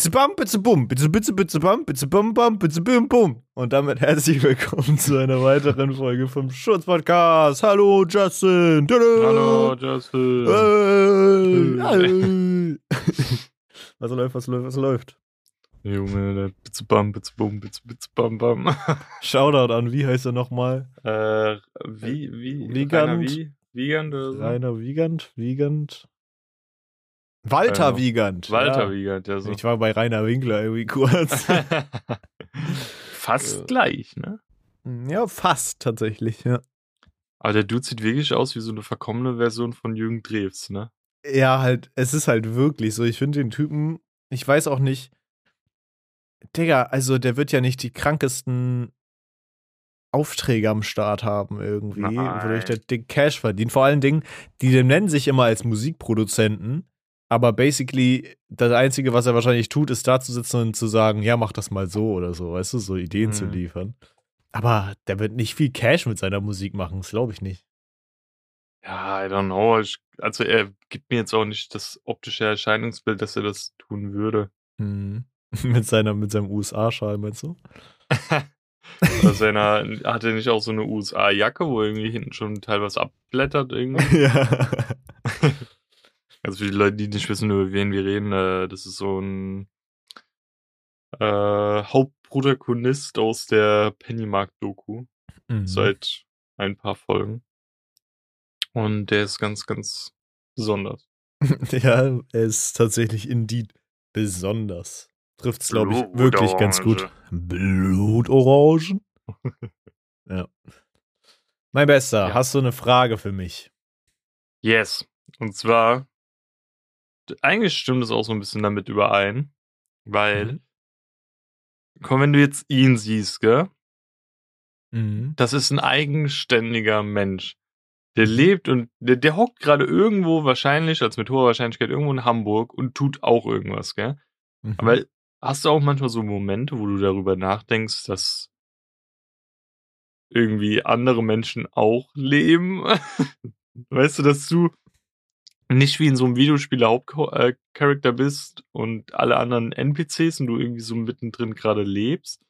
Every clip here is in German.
Bitze bam, bitze bum, bitze bitze bitze bam, bitze bum bam, bitze bim bum. Und damit herzlich willkommen zu einer weiteren Folge vom Schutzpodcast. Hallo Justin. Hallo Justin. Hey. was läuft, was läuft, was läuft? Junge, der Bitze bam, Bitze bum, Bitze Bitze bam bam. Shoutout an, wie heißt er nochmal? äh, wie, wie? Wiegand. Wie? Wiegand oder so? Rainer Wiegand, Wiegand. Walter Äh, Wiegand. Walter ja. Wiegand, ja so. Ich war bei Rainer Winkler irgendwie kurz. Fast Ja. gleich, ne? ja, fast tatsächlich, ja. Aber der Dude sieht wirklich aus wie so eine verkommene Version von Jürgen Drews, ne? Ja, halt, es ist halt wirklich so. Ich finde den Typen, ich weiß auch nicht, Digga, also der wird ja nicht die krankesten Aufträge am Start haben irgendwie, Nein. wodurch der dick Cash verdient. Vor allen Dingen, die nennen sich immer als Musikproduzenten, aber basically das Einzige, was er wahrscheinlich tut, ist da zu sitzen und zu sagen, ja, mach das mal so oder so, weißt du, so Ideen zu Mhm. liefern. Aber der wird nicht viel Cash mit seiner Musik machen, das glaube ich nicht. Ja, I don't know. Ich, also er gibt mir jetzt auch nicht das optische Erscheinungsbild, dass er das tun würde. Hm. mit, seiner, mit seinem USA-Schal, meinst du? Oder seiner, hat er nicht auch so eine USA-Jacke, wo irgendwie hinten schon teilweise abblättert irgendwie? ja. Also für die Leute, die nicht wissen, über wen wir reden, äh, das ist so ein äh, Hauptprotagonist aus der Pennymark-Doku Mhm. seit ein paar Folgen. Und der ist ganz, ganz besonders. Ja, er ist tatsächlich indeed besonders. Trifft es, glaube ich, wirklich ganz gut. Blutorangen? ja. Mein Bester, Ja. hast du eine Frage für mich? Yes. Und zwar, eigentlich stimmt es auch so ein bisschen damit überein, weil, Mhm. komm, wenn du jetzt ihn siehst, gell? Mhm. Das ist ein eigenständiger Mensch. Der lebt und der, der hockt gerade irgendwo wahrscheinlich, als mit hoher Wahrscheinlichkeit irgendwo in Hamburg und tut auch irgendwas, gell? Mhm. Aber hast du auch manchmal so Momente, wo du darüber nachdenkst, dass irgendwie andere Menschen auch leben? weißt du, dass du nicht wie in so einem Videospiel Hauptcharakter bist und alle anderen NPCs und du irgendwie so mittendrin gerade lebst,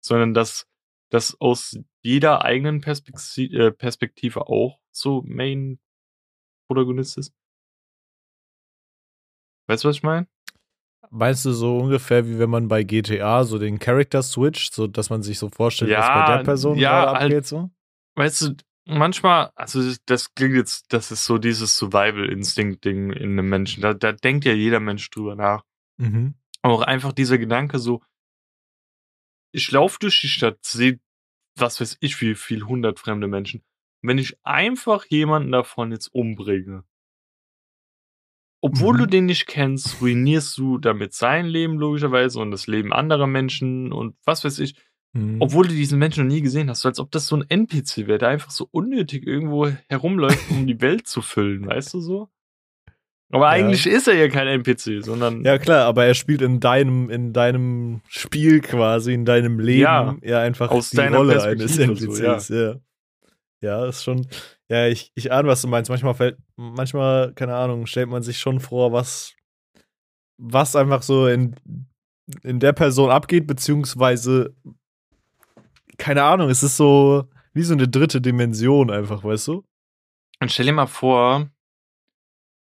sondern dass das aus jeder eigenen Perspektive, äh, Perspektive auch so Main-Protagonist ist. Weißt du, was ich meine? Meinst du so ungefähr wie wenn man bei GTA so den Character switcht, so dass man sich so vorstellt, was Ja, bei der Person ja, gerade halt- abgeht? So? Weißt du, manchmal, also das- klingt jetzt, das ist so dieses Survival-Instinct-Ding in einem Menschen. Da, da denkt ja jeder Mensch drüber nach. Mhm. Aber auch einfach dieser Gedanke so, ich laufe durch die Stadt, sehe, was weiß ich, wie viel hundert fremde Menschen. Wenn ich einfach jemanden davon jetzt umbringe, obwohl Mhm. du den nicht kennst, ruinierst du damit sein Leben logischerweise und das Leben anderer Menschen und was weiß ich. Mhm. Obwohl du diesen Menschen noch nie gesehen hast, so als ob das so ein NPC wäre, der einfach so unnötig irgendwo herumläuft, um die Welt zu füllen, weißt du so? Aber Ja. eigentlich ist er ja kein NPC, sondern Ja, klar, aber er spielt in deinem, in deinem Spiel quasi, in deinem Leben Ja, ja, einfach aus die Rolle eines Perspektive so, NPCs. ja. ja, ist schon. Ja, ich, ich ahne, was du meinst. Manchmal fällt, manchmal, keine Ahnung, stellt man sich schon vor, was, was einfach so in, in der Person abgeht, beziehungsweise, keine Ahnung, es ist so wie so eine dritte Dimension einfach, weißt du? Und stell dir mal vor,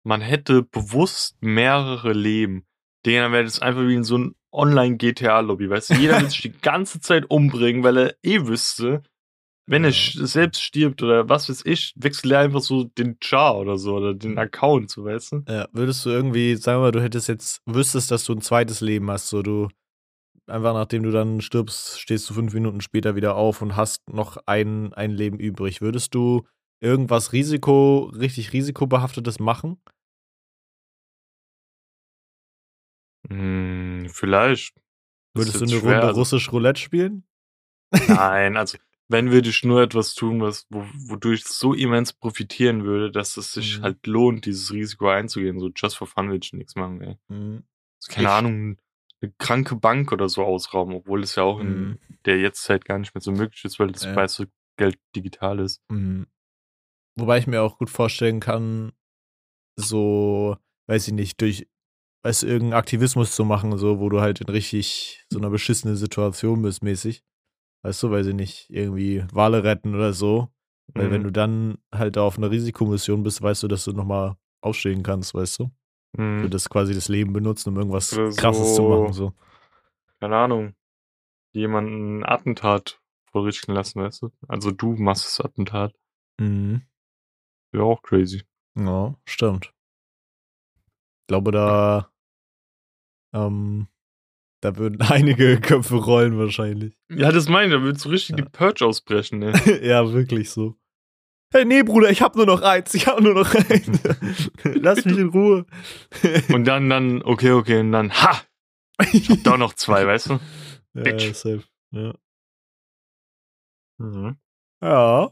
man hätte bewusst mehrere Leben. Dann wäre das einfach wie in so ein Online-GTA-Lobby, weißt du? Jeder will sich die ganze Zeit umbringen, weil er eh wüsste, wenn er Ja. sch- selbst stirbt oder was weiß ich, wechselt er einfach so den Char oder so oder den Account, so weißt du? Ja, würdest du irgendwie, sagen wir mal, du hättest jetzt, wüsstest, dass du ein zweites Leben hast, so du einfach nachdem du dann stirbst, stehst du fünf Minuten später wieder auf und hast noch ein, ein Leben übrig. Würdest du irgendwas Risiko, richtig risikobehaftetes machen? Hm, vielleicht. Würdest du eine schwer, Runde also- russisch Roulette spielen? Nein, also wenn würde ich nur etwas tun, was, wo, wodurch ich so immens profitieren würde, dass es sich Mhm. halt lohnt, dieses Risiko einzugehen. So just for fun will ich nichts machen, ey. Mhm. Also, keine Ich- Ahnung, eine kranke Bank oder so ausrauben, obwohl es ja auch in Mhm. der Jetztzeit gar nicht mehr so möglich ist, weil das Ja. meiste Geld digital ist. Mhm. Wobei ich mir auch gut vorstellen kann, so, weiß ich nicht, durch weißt du, irgendeinen Aktivismus zu machen, so, wo du halt in richtig so einer beschissenen Situation bist, mäßig. Weißt du, weil sie nicht irgendwie Wale retten oder so. Weil wenn Mhm. du dann halt auf einer Risikomission bist, weißt du, dass du nochmal ausstehen kannst, weißt du? Du Mhm. das quasi das Leben benutzen, um irgendwas Oder krasses zu so- machen, so. Keine Ahnung. Jemanden ein Attentat vollrichten lassen, weißt du? Also du machst das Attentat. Mhm. Wäre auch crazy. Ja, stimmt. Ich glaube, da, ähm, da würden einige Köpfe rollen wahrscheinlich. Ja, das meine ich, da wird so richtig Ja. die Purge ausbrechen, ey. ja, wirklich so. Hey, nee, Bruder, ich hab nur noch eins. Ich hab nur noch eins. Lass mich in Ruhe. Und dann, dann, okay, okay, und dann, ha! Ich hab doch noch zwei, weißt du? ja, Bitch. safe. Ja. Mhm. ja.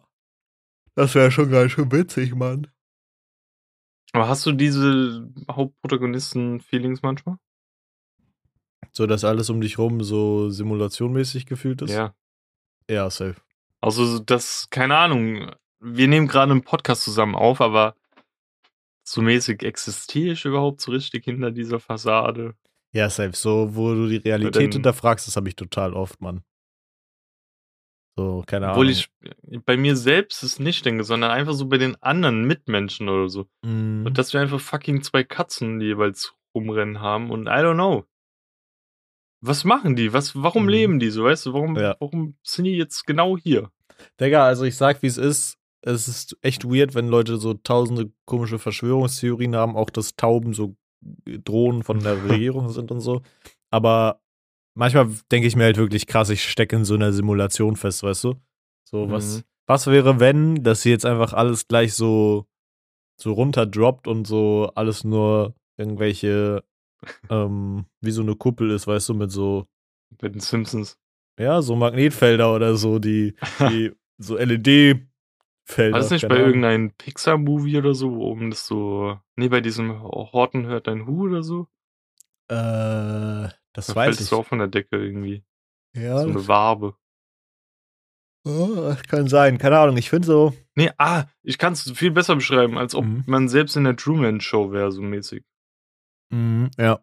Das wäre schon ganz schön witzig, Mann. Aber hast du diese Hauptprotagonisten-Feelings manchmal? So, dass alles um dich rum so simulationmäßig gefühlt ist? Ja. Ja, safe. Also, das, keine Ahnung, wir nehmen gerade einen Podcast zusammen auf, aber so mäßig existiere ich überhaupt so richtig hinter dieser Fassade? Ja, safe. So, wo du die Realität dann- hinterfragst, das habe ich total oft, Mann. So, keine Obwohl Ahnung. ich bei mir selbst es nicht denke, sondern einfach so bei den anderen Mitmenschen oder so. Mhm. Und dass wir einfach fucking zwei Katzen die jeweils rumrennen haben und I don't know. Was machen die? Was, warum Mhm. leben die so? Weißt du, warum, Ja. warum sind die jetzt genau hier? Digga, also ich sag, wie es ist. Es ist echt weird, wenn Leute so tausende komische Verschwörungstheorien haben, auch dass Tauben so Drohnen von der Regierung sind und so. Aber manchmal denke ich mir halt wirklich krass, ich stecke in so einer Simulation fest, weißt du? So, was, Mhm. was wäre, wenn, dass sie jetzt einfach alles gleich so, so runterdroppt und so alles nur irgendwelche, ähm, wie so eine Kuppel ist, weißt du, mit so Bei den Simpsons. ja, so Magnetfelder oder so, die, die so LED-Felder. War das nicht bei Ahnung. irgendeinem Pixar-Movie oder so, wo oben das so. Nee, bei diesem Horten hört dein Hu oder so? Äh, das Da weiß fällt ich. es so auch von der Decke irgendwie. Ja, so eine Wabe. oh, das kann sein. Keine Ahnung, ich finde so. Nee, ah, ich kann es viel besser beschreiben, als ob Mhm. man selbst in der Truman-Show wäre, so mäßig. Mhm, ja.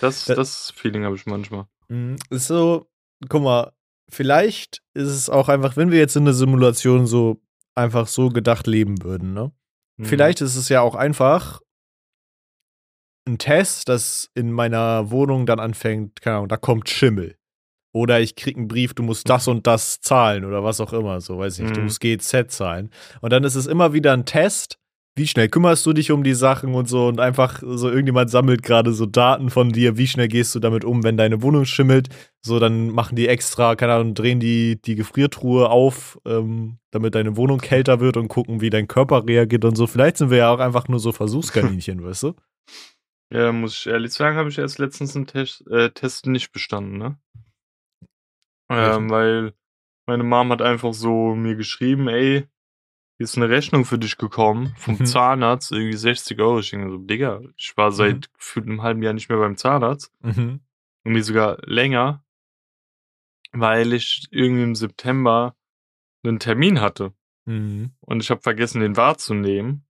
Das, Ä- das Feeling habe ich manchmal. Mhm, Ist so, guck mal, vielleicht ist es auch einfach, wenn wir jetzt in der Simulation so einfach so gedacht leben würden, ne? Mhm. Vielleicht ist es ja auch einfach ein Test, dass in meiner Wohnung dann anfängt, keine Ahnung, da kommt Schimmel. Oder ich krieg einen Brief, du musst das und das zahlen oder was auch immer, so weiß ich nicht, du Mhm. musst GZ zahlen. Und dann ist es immer wieder ein Test, wie schnell kümmerst du dich um die Sachen und so und einfach so irgendjemand sammelt gerade so Daten von dir, wie schnell gehst du damit um, wenn deine Wohnung schimmelt. So, dann machen die extra, keine Ahnung, drehen die die Gefriertruhe auf, ähm, damit deine Wohnung kälter wird und gucken, wie dein Körper reagiert und so. Vielleicht sind wir ja auch einfach nur so Versuchskaninchen, weißt du? Ja, muss ich ehrlich sagen, habe ich erst letztens einen Test, äh, Test nicht bestanden, ne? Ähm, weil meine Mom hat einfach so mir geschrieben, ey, hier ist eine Rechnung für dich gekommen vom Mhm. Zahnarzt, irgendwie 60 Euro. Ich denke so, Digga, ich war seit Mhm. gefühlt einem halben Jahr nicht mehr beim Zahnarzt. Mhm. Irgendwie sogar länger, weil ich irgendwie im September einen Termin hatte. Mhm. Und ich habe vergessen, den wahrzunehmen.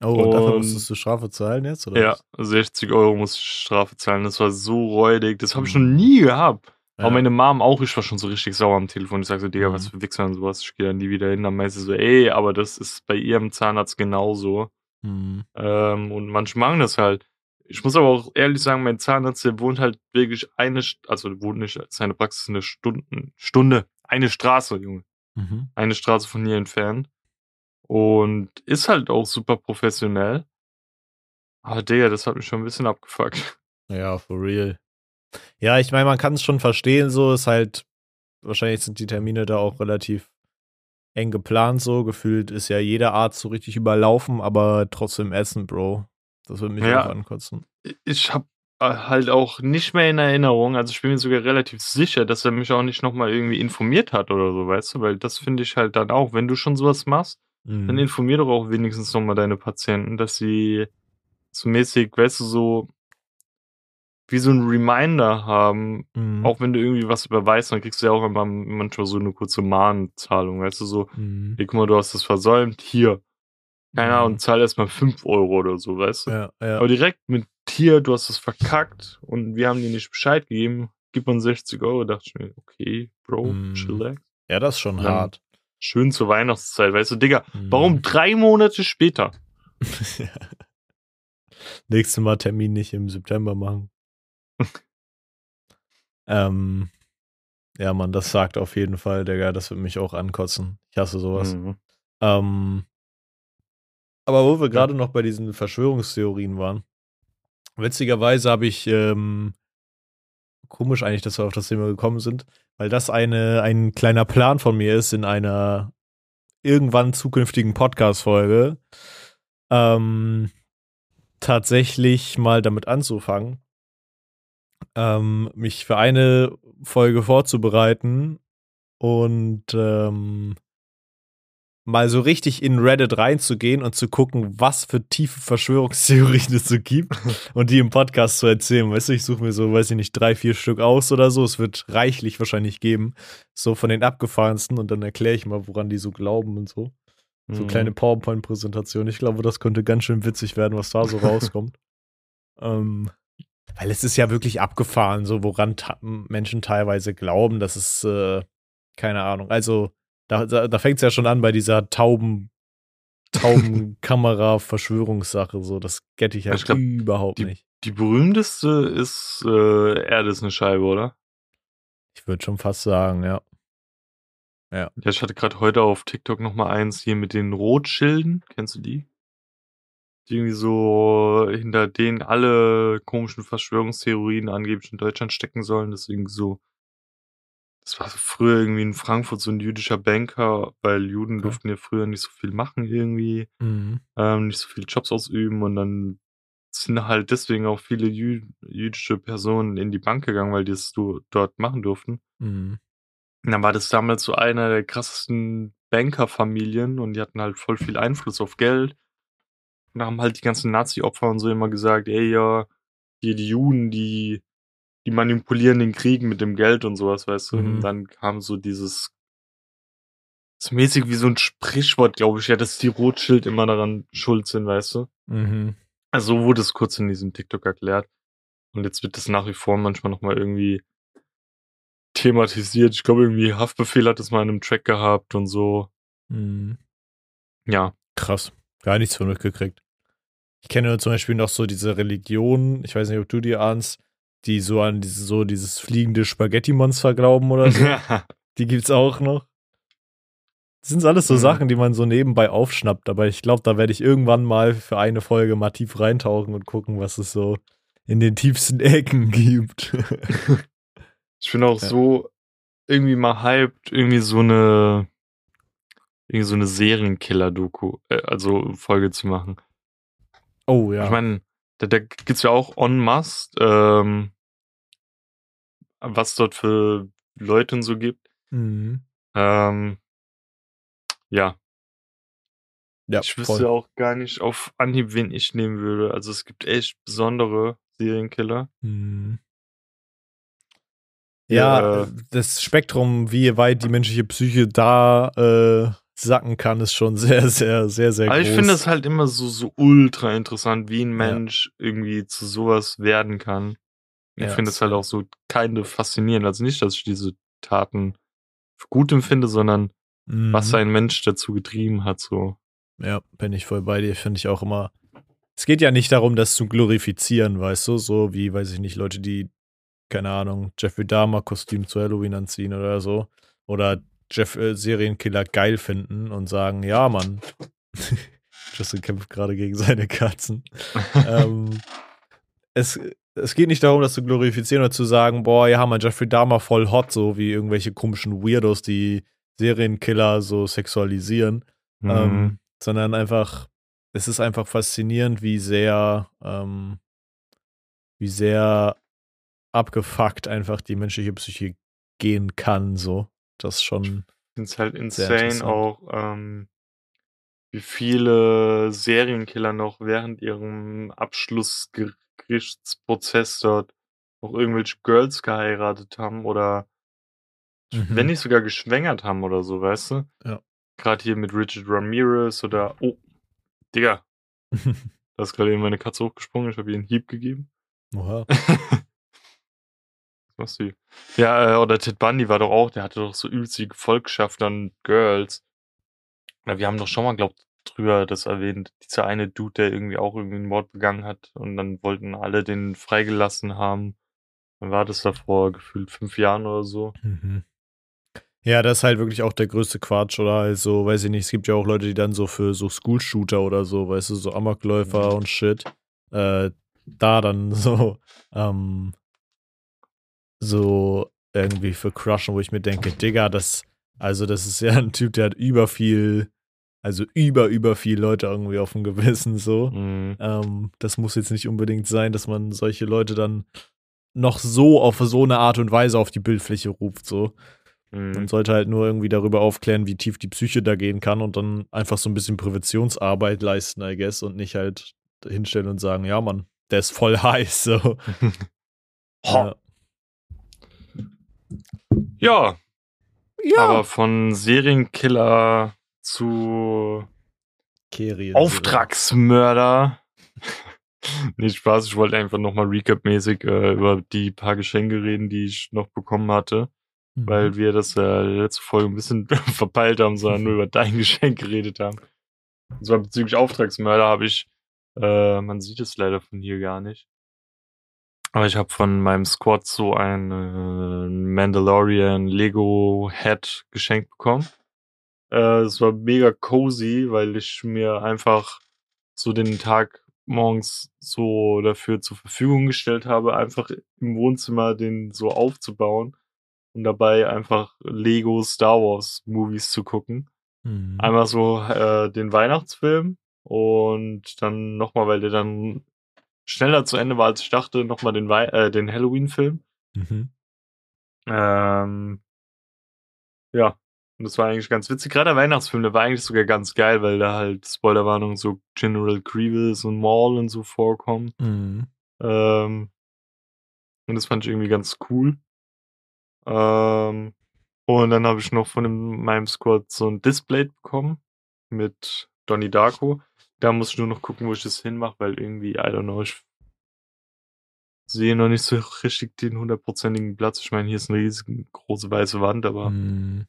Oh, und dafür musstest du Strafe zahlen jetzt? Oder Ja, was? 60 Euro muss ich Strafe zahlen. Das war so räudig. Das habe ich noch Mhm. nie gehabt. Ja. Aber meine Mom auch, ich war schon so richtig sauer am Telefon. Ich sag so, Digga, Mhm. was für Wichser und sowas. Ich gehe da nie wieder hin. Dann meinte sie so, ey, aber das ist bei ihrem Zahnarzt genauso. Mhm. Ähm, und manche machen das halt. Ich muss aber auch ehrlich sagen, mein Zahnarzt, der wohnt halt wirklich eine, also der wohnt nicht, seine Praxis ist eine Stunde, Stunde, eine Straße, Junge. Mhm. Eine Straße von hier entfernt. Und ist halt auch super professionell. Aber Digga, das hat mich schon ein bisschen abgefuckt. Ja, for real. Ja, ich meine, man kann es schon verstehen, so ist halt, wahrscheinlich sind die Termine da auch relativ eng geplant, so gefühlt ist ja jeder Arzt so richtig überlaufen, aber trotzdem Essen, Bro. Das würde mich Ja. auch ankotzen. Ich habe halt auch nicht mehr in Erinnerung, also ich bin mir sogar relativ sicher, dass er mich auch nicht nochmal irgendwie informiert hat oder so, weißt du, weil das finde ich halt dann auch, wenn du schon sowas machst, dann Mhm. informier doch auch wenigstens nochmal deine Patienten, dass sie so mäßig, weißt du, so wie so ein Reminder haben, Mhm. auch wenn du irgendwie was überweist, dann kriegst du ja auch immer manchmal so eine kurze Mahnzahlung, weißt du, so, Mhm. hey, guck mal, du hast das versäumt, hier, keine Mhm. Ahnung, zahl erstmal 5 Euro oder so, weißt du. Ja, ja. Aber direkt mit hier, du hast es verkackt und wir haben dir nicht Bescheid gegeben, gib uns 60 Euro. Da dachte ich mir, okay, Bro, Mm. chillax. Ja, das ist schon Dann- hart. Schön zur Weihnachtszeit, weißt du, Digga, Mhm. warum drei Monate später? Nächstes Mal Termin nicht im September machen. ähm, ja, Mann, das sagt auf jeden Fall, Digga, das wird mich auch ankotzen. Ich hasse sowas. Mhm. Ähm, aber wo wir gerade noch bei diesen Verschwörungstheorien waren, witzigerweise habe ich, ähm, komisch eigentlich, dass wir auf das Thema gekommen sind, weil das eine, ein kleiner Plan von mir ist in einer irgendwann zukünftigen Podcast-Folge, ähm, tatsächlich mal damit anzufangen, ähm, mich für eine Folge vorzubereiten und ähm, mal so richtig in Reddit reinzugehen und zu gucken, was für tiefe Verschwörungstheorien es so gibt und die im Podcast zu erzählen. Weißt du, ich suche mir so, weiß ich nicht, drei, vier Stück aus oder so. Es wird reichlich wahrscheinlich geben. So von den abgefahrensten und dann erkläre ich mal, woran die so glauben und so. So Mhm. kleine PowerPoint-Präsentation. Ich glaube, das könnte ganz schön witzig werden, was da so rauskommt. ähm, weil es ist ja wirklich abgefahren, so woran Menschen teilweise glauben. Das ist, äh, keine Ahnung. Also, da, da, da fängt es ja schon an bei dieser Tauben, Taubenkamera-Verschwörungssache. So, das get ich ja glaub, überhaupt nicht. Die berühmteste ist äh, Erde ist eine Scheibe, oder? Ich würde schon fast sagen, ja. Ja, ich hatte gerade heute auf TikTok noch mal eins hier mit den Rotschilden. Kennst du die? Die irgendwie so hinter denen alle komischen Verschwörungstheorien angeblich in Deutschland stecken sollen. Deswegen so. Das war früher irgendwie in Frankfurt so ein jüdischer Banker, weil Juden Okay. durften ja früher nicht so viel machen irgendwie, Mhm. ähm, nicht so viele Jobs ausüben und dann sind halt deswegen auch viele jü jüdische Personen in die Bank gegangen, weil die es du dort machen durften. Mhm. Und dann war das damals so einer der krassesten Bankerfamilien und die hatten halt voll viel Einfluss auf Geld. Und da haben halt die ganzen Nazi-Opfer und so immer gesagt, ey ja, hier die Juden, die, die manipulieren den Krieg mit dem Geld und sowas, weißt du. Mhm. Und dann kam so dieses, so mäßig wie so ein Sprichwort, glaube ich, ja, dass die Rothschild immer daran schuld sind, weißt du. Mhm. Also so wurde es kurz in diesem TikTok erklärt. Und jetzt wird das nach wie vor manchmal nochmal irgendwie thematisiert. Ich glaube, irgendwie Haftbefehl hat es mal in einem Track gehabt und so. Mhm. Ja. Krass. Gar nichts von mitgekriegt. Ich kenne nur zum Beispiel noch so diese Religion, ich weiß nicht, ob du die ahnst, die so an diese, so dieses fliegende Spaghetti-Monster glauben oder so. die gibt's auch noch. Das sind alles so Mhm. Sachen, die man so nebenbei aufschnappt, aber ich glaube, da werde ich irgendwann mal für eine Folge mal tief reintauchen und gucken, was es so in den tiefsten Ecken gibt. ich bin auch Ja. so irgendwie mal hyped, irgendwie so eine irgendwie so eine Serienkiller-Doku, äh, also Folge zu machen. Oh ja. Ich meine, da, da gibt's ja auch en masse, ähm, was dort für Leute und so gibt. mhm. Ähm, ja, Ja, ich wüsste voll. auch gar nicht auf Anhieb, wen ich nehmen würde. Also es gibt echt besondere Serienkiller. Mhm. Ja, Ja, äh, das Spektrum, wie weit die menschliche Psyche da äh, sacken kann, ist schon sehr, sehr, sehr, sehr Aber groß. ich finde es halt immer so, so ultra interessant, wie ein Mensch irgendwie zu sowas werden kann. Ich Ja, finde es halt auch so keine faszinierend. Also nicht, dass ich diese Taten für gut empfinde, sondern Mhm. was ein Mensch dazu getrieben hat, so. Ja, bin ich voll bei dir, finde ich auch immer. Es geht ja nicht darum, das zu glorifizieren, weißt du, so wie, weiß ich nicht, Leute, die, keine Ahnung, Jeffrey Dahmer Kostüm zu Halloween anziehen oder so. Oder Jeff äh, Serienkiller geil finden und sagen, ja, Mann. Justin kämpft gerade gegen seine Katzen. ähm, es, es geht nicht darum, das zu glorifizieren oder zu sagen, boah, ja, man, Jeffrey Dahmer voll hot, so wie irgendwelche komischen Weirdos, die Serienkiller so sexualisieren, Mhm. ähm, sondern einfach, es ist einfach faszinierend, wie sehr, ähm, wie sehr abgefuckt einfach die menschliche Psyche gehen kann, so. Das schon, Ich finde es halt insane auch, ähm, wie viele Serienkiller noch während ihrem Abschlussgerichtsprozess dort auch irgendwelche Girls geheiratet haben oder Mhm. wenn nicht sogar geschwängert haben oder so, weißt du? Ja. Gerade hier mit Richard Ramirez oder oh, Digga, Da ist gerade eben meine Katze hochgesprungen, ich habe ihr einen Hieb gegeben. Oha. Was? Ja, äh, oder Ted Bundy war doch auch, der hatte doch so übelst die Gefolgschaft an Girls. Ja, wir haben doch schon mal, glaubt, drüber das erwähnt. Dieser eine Dude, der irgendwie auch irgendwie einen Mord begangen hat und dann wollten alle den freigelassen haben. Wann war das da vor gefühlt fünf Jahren oder so? Mhm. Ja, das ist halt wirklich auch der größte Quatsch, oder? Also, weiß ich nicht, es gibt ja auch Leute, die dann so für so School-Shooter oder so, weißt du, so Amokläufer Mhm. und Shit, äh, da dann so, ähm, so irgendwie für crushen, wo ich mir denke, Digga, das, also das ist ja ein Typ, der hat über viel, also über, über viel Leute irgendwie auf dem Gewissen, so. Mhm. Ähm, das muss jetzt nicht unbedingt sein, dass man solche Leute dann noch so auf so eine Art und Weise auf die Bildfläche ruft, so. Man Mhm. sollte halt nur irgendwie darüber aufklären, wie tief die Psyche da gehen kann und dann einfach so ein bisschen Präventionsarbeit leisten, I guess, und nicht halt hinstellen und sagen, ja, Mann, der ist voll heiß, so. Ha. Ja, aber von Serienkiller zu Keri. Auftragsmörder. Nicht Spaß, ich wollte einfach nochmal Recap-mäßig äh, über die paar Geschenke reden, die ich noch bekommen hatte, Mhm. weil wir das äh, letzte Folge ein bisschen verpeilt haben, sondern nur über dein Geschenk geredet haben. Und zwar bezüglich Auftragsmörder habe ich, äh, man sieht es leider von hier gar nicht, aber ich habe von meinem Squad so ein äh, Mandalorian Lego Head geschenkt bekommen. Äh, es war mega cozy, weil ich mir einfach so den Tag morgens so dafür zur Verfügung gestellt habe, einfach im Wohnzimmer den so aufzubauen und dabei einfach Lego Star Wars Movies zu gucken. Mhm. Einmal so äh, den Weihnachtsfilm und dann nochmal, weil der dann schneller zu Ende war, als ich dachte, nochmal den, Wei äh, den Halloween-Film. Mhm. Ähm, ja, und das war eigentlich ganz witzig. Gerade der Weihnachtsfilm, der war eigentlich sogar ganz geil, weil da halt, Spoilerwarnung, so General Grievous und Maul und so vorkommen. Mhm. Ähm, und das fand ich irgendwie ganz cool. Ähm, und dann habe ich noch von dem, meinem Squad so ein Display bekommen mit Donnie Darko. Da muss ich nur noch gucken, wo ich das hinmache, weil irgendwie, I don't know, ich sehe noch nicht so richtig den hundertprozentigen Platz. Ich meine, hier ist eine riesige große weiße Wand, aber Mhm.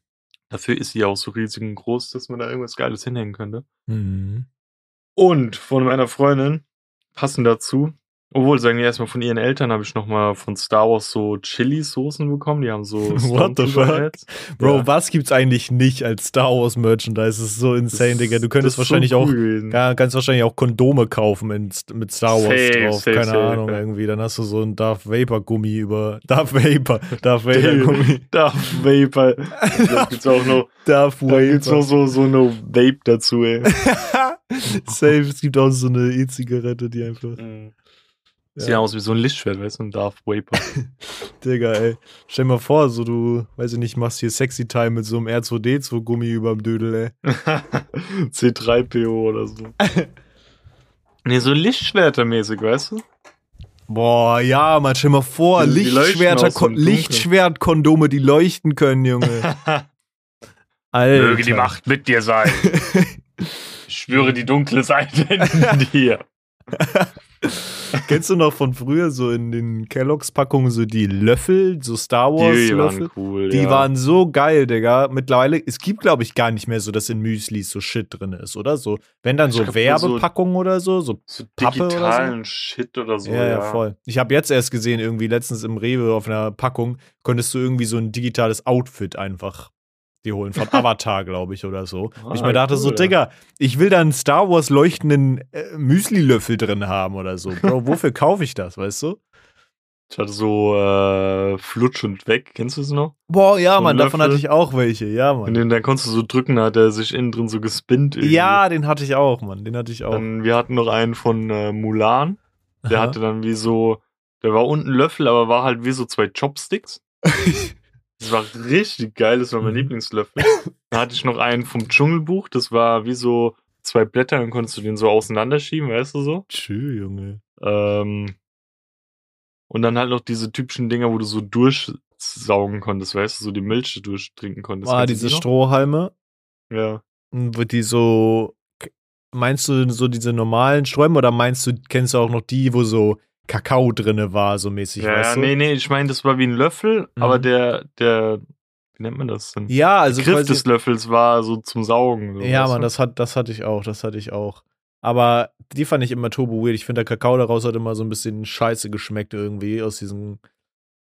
dafür ist sie auch so riesig und groß, dass man da irgendwas Geiles hinhängen könnte. Mhm. Und von meiner Freundin, passend dazu, obwohl sagen wir erstmal von ihren Eltern, habe ich nochmal von Star Wars so Chili-Soßen bekommen. Die haben so What the Stormtrooper-Hats. Bro, Ja. was gibt's eigentlich nicht als Star Wars Merchandise? Das ist so insane, Das- Digga. Du das könntest wahrscheinlich so auch cool gewesen. Ja, kannst wahrscheinlich auch Kondome kaufen in, mit Star Wars Safe, drauf. safe, Keine safe, Ahnung, ja. irgendwie. Dann hast du so ein Darth Vapor Gummi über. Darth Vapor. Darth Vader Gummi. Darth Vapor. Da gibt's auch noch, Darth da gibt's noch Vapor. so, so eine Vape dazu, ey. Safe. Es gibt auch so eine E-Zigarette, die einfach. Sieht aus wie so ein Lichtschwert, weißt du, ein Darth Vapor. Digga, ey. Stell dir mal vor, so du, weiß ich nicht, machst hier Sexy Time mit so einem R2D2 Gummi überm Dödel, ey. C3PO oder so. nee, so Lichtschwertermäßig, weißt du? Boah, ja, man, stell dir mal vor, Die- Lichtschwerter, so. Lichtschwertkondome, die leuchten können, Junge. Alter. Möge die Macht mit dir sein. Ich schwöre die dunkle Seite in dir. Kennst du noch von früher so in den Kelloggs-Packungen so die Löffel, so Star Wars-Löffel? waren cool. Die ja. waren so geil, Digga. Mittlerweile, es gibt, glaube ich, gar nicht mehr so, dass in Müslis so Shit drin ist, oder? So, wenn dann so glaub, nur so- Werbepackungen oder so, so so Pappe oder so? digitalen Shit oder so. ja, ja, voll. Ich habe jetzt erst gesehen, irgendwie letztens im Rewe auf einer Packung, konntest du irgendwie so ein digitales Outfit einfach dir holen. Von Avatar, glaube ich, oder so. Und ich Ah, mir dachte so, cool. Digga, ich will da einen Star Wars leuchtenden äh, Müsli-Löffel drin haben oder so. Bro, wofür kaufe ich das, weißt du? Ich hatte so äh, Flutsch und weg. Kennst du es noch? Boah, ja, So Mann, davon hatte ich auch welche, ja, Und Mann. den, dann konntest du so drücken, da hat er sich innen drin so gespinnt. irgendwie. Ja, den hatte ich auch, Mann. Den hatte ich auch. Dann, wir hatten noch einen von äh, Mulan. Der Aha. hatte dann wie so, der war unten Löffel, aber war halt wie so zwei Chopsticks. Das war richtig geil, das war mein Mhm. Lieblingslöffel. Dann hatte ich noch einen vom Dschungelbuch, das war wie so zwei Blätter, dann konntest du den so auseinanderschieben, weißt du so. Tschü, Junge. Ähm, und dann halt noch diese typischen Dinger, wo du so durchsaugen konntest, weißt du, so die Milch durchtrinken konntest. Ah, diese? Strohhalme, Ja. wird die so, meinst du so diese normalen Sträume oder meinst du, kennst du auch noch die, wo so Kakao drinne war, so mäßig, ja, weißt du? nee, nee, ich meine, das war wie ein Löffel, Mhm. aber der, der, wie nennt man das denn? Ja, also der Griff des Löffels war so zum Saugen. So, Ja, du? das, hat, das hatte ich auch, das hatte ich auch. Aber die fand ich immer turbo weird. Ich finde, der Kakao daraus hat immer so ein bisschen scheiße geschmeckt irgendwie aus diesen.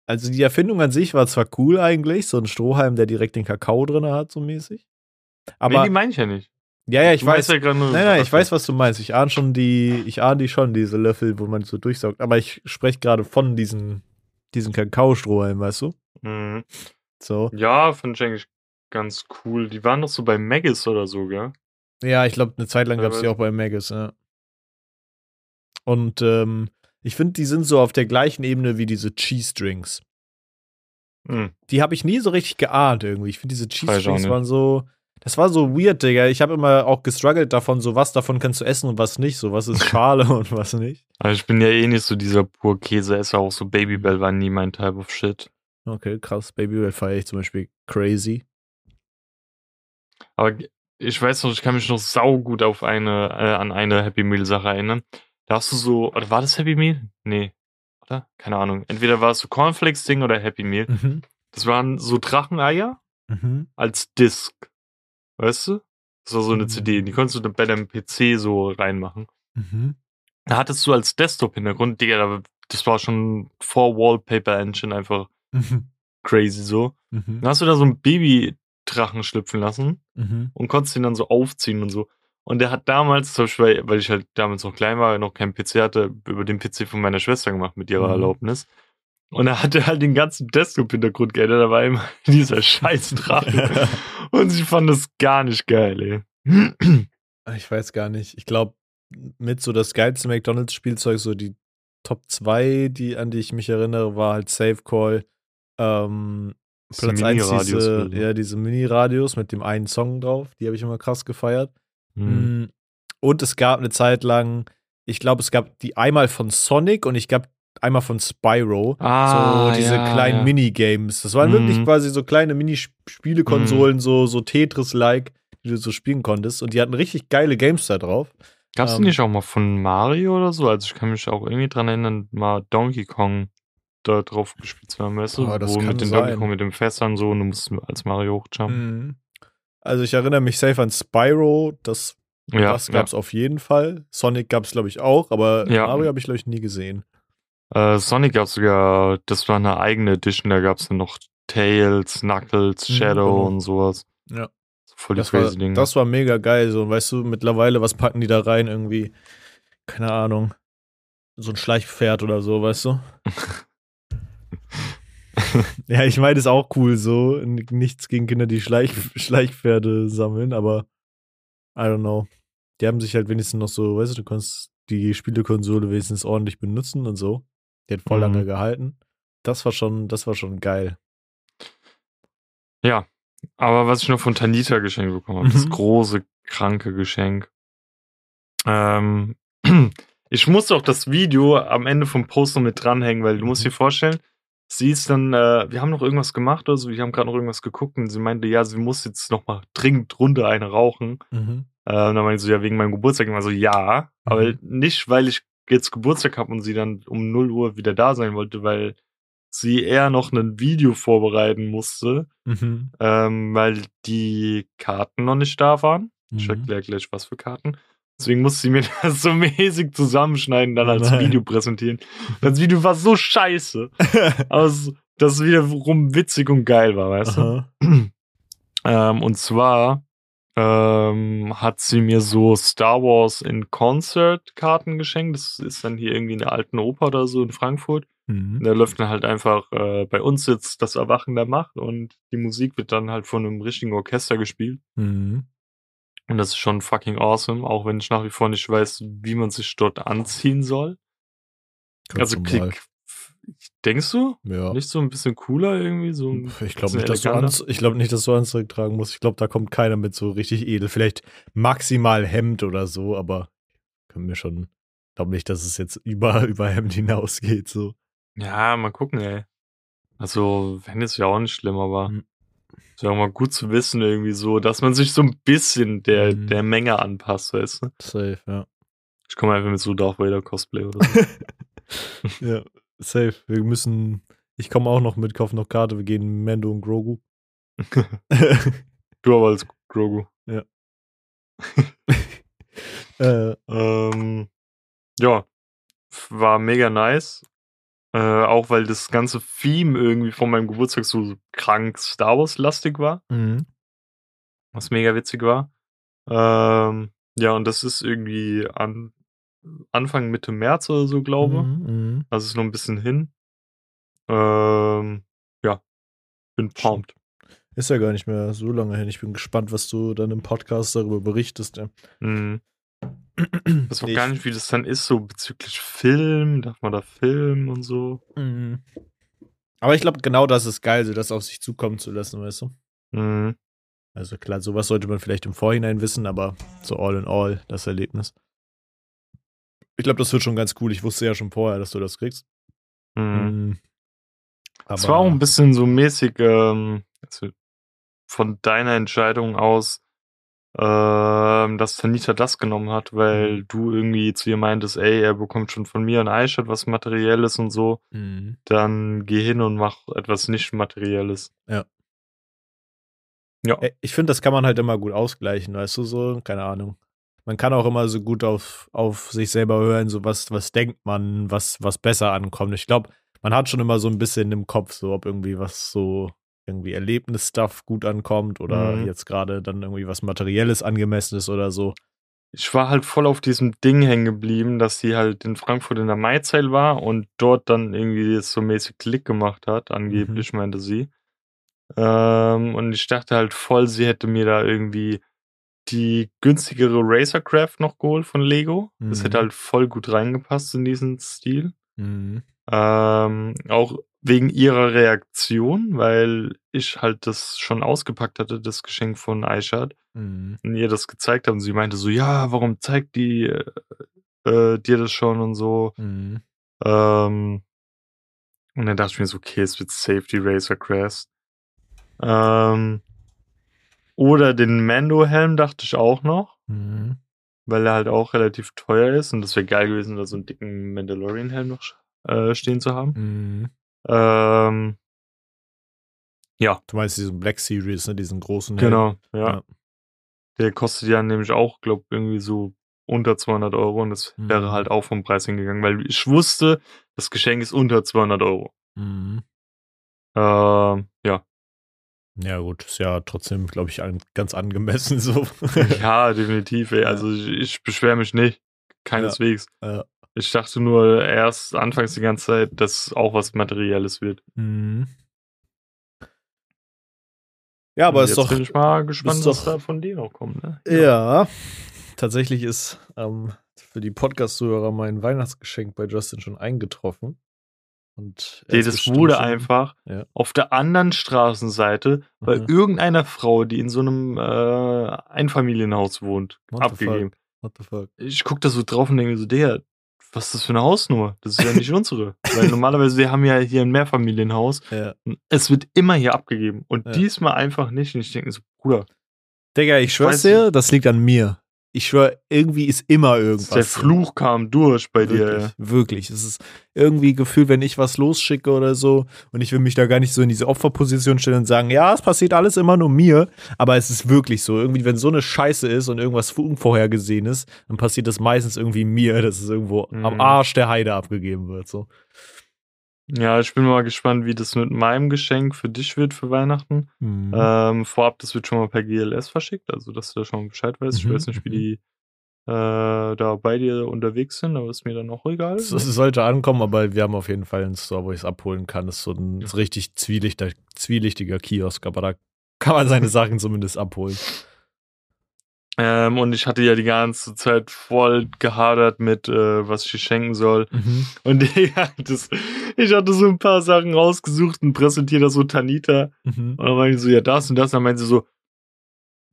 Also die Erfindung an sich war zwar cool eigentlich, so ein Strohhalm, der direkt den Kakao drin hat, so mäßig. Aber nee, die meine ich ja nicht. Ja, ja, ich Du weiß. ja Nein, nein, ich weiß, was du meinst. Ich ahne schon die, ich ahne die schon, diese Löffel, wo man so durchsaugt. Aber ich spreche gerade von diesen, diesen Kakaostrohhalm, weißt du? Mhm. So. Ja, finde ich eigentlich ganz cool. Die waren doch so bei Maggis oder so, gell? Ja, ich glaube, eine Zeit lang gab es die auch bei Magus, ja. Und ähm, ich finde, die sind so auf der gleichen Ebene wie diese Cheese Drinks. Mhm. Die habe ich nie so richtig geahnt irgendwie. Ich finde, diese Cheese Drinks waren so. Das war so weird, Digga. Ich habe immer auch gestruggelt davon, so was davon kannst du essen und was nicht. So was ist Schale und was nicht. Aber ich bin ja eh nicht so dieser pur Käseesser, auch so Babybell war nie mein Type of Shit. Okay, krass. Babybel feiere ich zum Beispiel crazy. Aber ich weiß noch, ich kann mich noch saugut auf eine, äh, an eine Happy Meal Sache erinnern. Da hast du so, oder war das Happy Meal? Nee. Oder? Keine Ahnung. Entweder war es so Cornflakes-Ding oder Happy Meal. Mhm. Das waren so Dracheneier Mhm. als Disc. Weißt du? Das war so eine Mhm. CD. Die konntest du bei deinem PC so reinmachen. Mhm. Da hattest du als Desktop-Hintergrund, Digga, da- das war schon vor Wallpaper Engine einfach Mhm. crazy so. Mhm. Dann hast du da so ein Baby-Drachen schlüpfen lassen Mhm. und konntest ihn dann so aufziehen und so. Und der hat damals, zum Beispiel, weil- weil ich halt damals noch klein war, noch keinen PC hatte, über den PC von meiner Schwester gemacht mit ihrer Mhm. Erlaubnis. Und er hatte halt den ganzen Desktop-Hintergrund geändert, da war immer dieser scheiß Drache. und sie fand das gar nicht geil, ey. Ich weiß gar nicht. Ich glaube, mit so das geilste McDonalds-Spielzeug, so die Top 2, die, an die ich mich erinnere, war halt Safe Call. Ähm, Platz sind 1 Mini-Radios diese, ja, diese Mini-Radios mit dem einen Song drauf. Die habe ich immer krass gefeiert. Hm. Mm, Und es gab eine Zeit lang, ich glaube, es gab die einmal von Sonic und ich glaube einmal von Spyro. Ah, so diese ja, kleinen ja. Minigames. Das waren Mhm. wirklich quasi so kleine Minispielekonsolen, so, so Tetris-like, die du so spielen konntest. Und die hatten richtig geile Games da drauf. Gab's Ähm, die nicht auch mal von Mario oder so? Also ich kann mich auch irgendwie dran erinnern, mal Donkey Kong da drauf gespielt zu haben, weißt du? Oh, Wo mit den Donkey sein. Kong mit dem Fässern so und du musst als Mario hochjumpen. Mhm. Also ich erinnere mich safe an Spyro, das, Ja, das gab es auf jeden Fall. Sonic gab es, glaube ich, auch, aber Ja. Mario habe ich, glaube ich, nie gesehen. Äh, Sonic gab's sogar, das war eine eigene Edition, da gab's dann noch Tails, Knuckles, Mhm, Shadow genau. und sowas. Ja. Voll die Das war, crazy Dinge. das war mega geil. So, weißt du, mittlerweile, was packen die da rein? Irgendwie, keine Ahnung, so ein Schleichpferd oder so, weißt du? ja, ich meine, ist auch cool so. Nichts gegen Kinder, die Schleich Schleichpferde sammeln, aber I don't know. Die haben sich halt wenigstens noch so, weißt du, du konntest die Spielekonsole wenigstens ordentlich benutzen und so. Die hat voll Mhm. lange gehalten. Das war schon, das war schon geil. Ja, aber was ich noch von Tanita geschenkt bekommen habe, das Mhm. große, kranke Geschenk. Ähm, ich muss auch das Video am Ende vom Post noch mit dranhängen, weil du musst dir vorstellen, sie ist dann, äh, wir haben noch irgendwas gemacht oder so, wir haben gerade noch irgendwas geguckt und sie meinte, ja, sie muss jetzt noch mal dringend runter eine rauchen. Mhm. Äh, und dann meinte sie, ja, wegen meinem Geburtstag. Ich so, ja, aber Mhm. nicht, weil ich jetzt Geburtstag habe und sie dann um 0 Uhr wieder da sein wollte, weil sie eher noch ein Video vorbereiten musste, Mhm. ähm, weil die Karten noch nicht da waren. Ich Mhm. erkläre gleich, was für Karten. Deswegen musste sie mir das so mäßig zusammenschneiden, dann als Nein. Video präsentieren. Das Video war so scheiße, aber es- das wiederum witzig und geil war, weißt du? Aha. Ähm, und zwar ähm, hat sie mir so Star Wars in Concert Karten geschenkt. Das ist dann hier irgendwie in der alten Oper oder so in Frankfurt. Mhm. Da läuft dann halt einfach äh, bei uns jetzt das Erwachen der Macht und die Musik wird dann halt von einem richtigen Orchester gespielt. Mhm. Und das ist schon fucking awesome, auch wenn ich nach wie vor nicht weiß, wie man sich dort anziehen soll. Ganz also normal. Denkst du? Ja. Nicht so ein bisschen cooler irgendwie? So Ich glaube nicht, dass du? Anz ich glaub nicht, dass du Anzug tragen musst. Ich glaube, da kommt keiner mit so richtig edel. Vielleicht maximal Hemd oder so, aber können wir schon. Ich glaube nicht, dass es jetzt über, über Hemd hinausgeht. So. Ja, mal gucken, ey. Also, wenn ist ja auch nicht schlimm, aber Mhm. Ist ja auch mal gut zu wissen, irgendwie so, dass man sich so ein bisschen der, Mhm. der Menge anpasst, weißt du? Safe, ja. Ich komme einfach mit so Darth Vader Cosplay oder so. Ja, safe. Wir müssen. Ich komme auch noch mit, kaufe noch Karte, wir gehen Mando und Grogu. du aber als Grogu. äh, Ähm, ja, war mega nice. Äh, auch weil das ganze Theme irgendwie von meinem Geburtstag so krank Star Wars-lastig war, mhm. was mega witzig war. Ähm, ja, und das ist irgendwie an Anfang Mitte März oder so, glaube. Mhm, mhm. Also ist noch ein bisschen hin. Ähm, ja, bin pumped. Ist ja gar nicht mehr so lange hin. Ich bin gespannt, was du dann im Podcast darüber berichtest. Ja. Mhm. Ich- gar nicht, wie das dann ist, so bezüglich Film, darf man da filmen und so. Mhm. Aber ich glaube, genau das ist geil, so das auf sich zukommen zu lassen, weißt du? Mhm. Also klar, sowas sollte man vielleicht im Vorhinein wissen, aber so all in all, das Erlebnis. Ich glaube, das wird schon ganz cool. Ich wusste ja schon vorher, dass du das kriegst. Mhm. Mhm. Es war auch ein bisschen so mäßig ähm, also von deiner Entscheidung aus, ähm, dass Tanita das genommen hat, weil Mhm. du irgendwie zu ihr meintest, ey, er bekommt schon von mir ein iShirt, was Materielles und so, Mhm. dann geh hin und mach etwas nicht Materielles. Ja. Ja. Ich finde, das kann man halt immer gut ausgleichen, weißt du, so, keine Ahnung. Man kann auch immer so gut auf, auf sich selber hören, so was, was denkt man, was, was besser ankommt. Ich glaube, man hat schon immer so ein bisschen im Kopf, so ob irgendwie was so irgendwie Erlebnisstuff gut ankommt oder Mhm. jetzt gerade dann irgendwie was Materielles angemessen ist oder so. Ich war halt voll auf diesem Ding hängen geblieben, dass sie halt in Frankfurt in der Maizeit war und dort dann irgendwie es so mäßig Klick gemacht hat, angeblich meinte sie. Ähm, und ich dachte halt voll, sie hätte mir da irgendwie die günstigere Racercraft noch geholt von Lego. Das Mhm. hätte halt voll gut reingepasst in diesen Stil. Mhm. Ähm, auch wegen ihrer Reaktion, weil ich halt das schon ausgepackt hatte, das Geschenk von Aishat Mhm. und ihr das gezeigt haben. Sie meinte so, ja, warum zeigt die äh, äh, dir das schon und so. Mhm. Ähm, und dann dachte ich mir so, okay, es wird safe die Racer Crest. Ähm, oder den Mando-Helm dachte ich auch noch, Mhm. weil er halt auch relativ teuer ist und das wäre geil gewesen, da so einen dicken Mandalorian-Helm noch äh, stehen zu haben. Mhm. Ähm, ja, Du meinst diesen Black Series, ne, diesen großen Helm? genau, ja. Ja. Der kostet ja nämlich auch, glaub irgendwie so unter 200 Euro und das Mhm. wäre halt auch vom Preis hingegangen, weil ich wusste, das Geschenk ist unter 200 Euro. Mhm. Ähm, ja. Ja, gut, ist ja trotzdem, glaube ich, an, ganz angemessen so. Ja, definitiv, ey. Ja. Also ich, ich beschwere mich nicht. Keineswegs. Ja. Ich dachte nur erst anfangs die ganze Zeit, dass auch was Materielles wird. Mhm. Ja, aber Und ist doch. bin ich mal gespannt, was doch- da von dir noch kommt, ne? Ja, tatsächlich ist ähm, für die Podcast-Zuhörer mein Weihnachtsgeschenk bei Justin schon eingetroffen. Und Nee, das wurde schon- einfach Ja. auf der anderen Straßenseite bei Mhm. irgendeiner Frau, die in so einem äh, Einfamilienhaus wohnt, What abgegeben. What the fuck? Ich guck da so drauf und denke mir so, der, was ist das für eine Hausnummer? Das ist ja nicht unsere. Weil normalerweise, wir haben ja hier ein Mehrfamilienhaus. Ja. Es wird immer hier abgegeben. Und Ja. diesmal einfach nicht. Und ich denke so, Bruder, Digga, ich schwör's dir, das liegt an mir. Ich schwör, irgendwie ist immer irgendwas. der Fluch kam durch bei dir. Wirklich, wirklich. Es ist irgendwie Gefühl, wenn ich was losschicke oder so und ich will mich da gar nicht so in diese Opferposition stellen und sagen, ja, es passiert alles immer nur mir, aber es ist wirklich so. Irgendwie, wenn so eine Scheiße ist und irgendwas unvorhergesehenes, dann passiert das meistens irgendwie mir, dass es irgendwo Mhm. am Arsch der Heide abgegeben wird. So. Ja, ich bin mal gespannt, wie das mit meinem Geschenk für dich wird für Weihnachten. Mhm. Ähm, vorab, das wird schon mal per GLS verschickt, also dass du da schon Bescheid weißt. Ich Mhm, weiß nicht, wie mhm. die äh, da bei dir unterwegs sind, aber ist mir dann auch egal. Es, sollte ankommen, aber wir haben auf jeden Fall einen Store, wo ich es abholen kann. Das ist so ein Ja. richtig zwielichter, zwielichtiger Kiosk, aber da kann man seine Sachen zumindest abholen. Ähm, und ich hatte ja die ganze Zeit voll gehadert mit, äh, was ich schenken soll. Mhm. Und Digga, das, ich hatte so ein paar Sachen rausgesucht und präsentiere das so Tanita. Mhm. Und dann meinte sie so, ja, das und das. Und dann meinte sie so,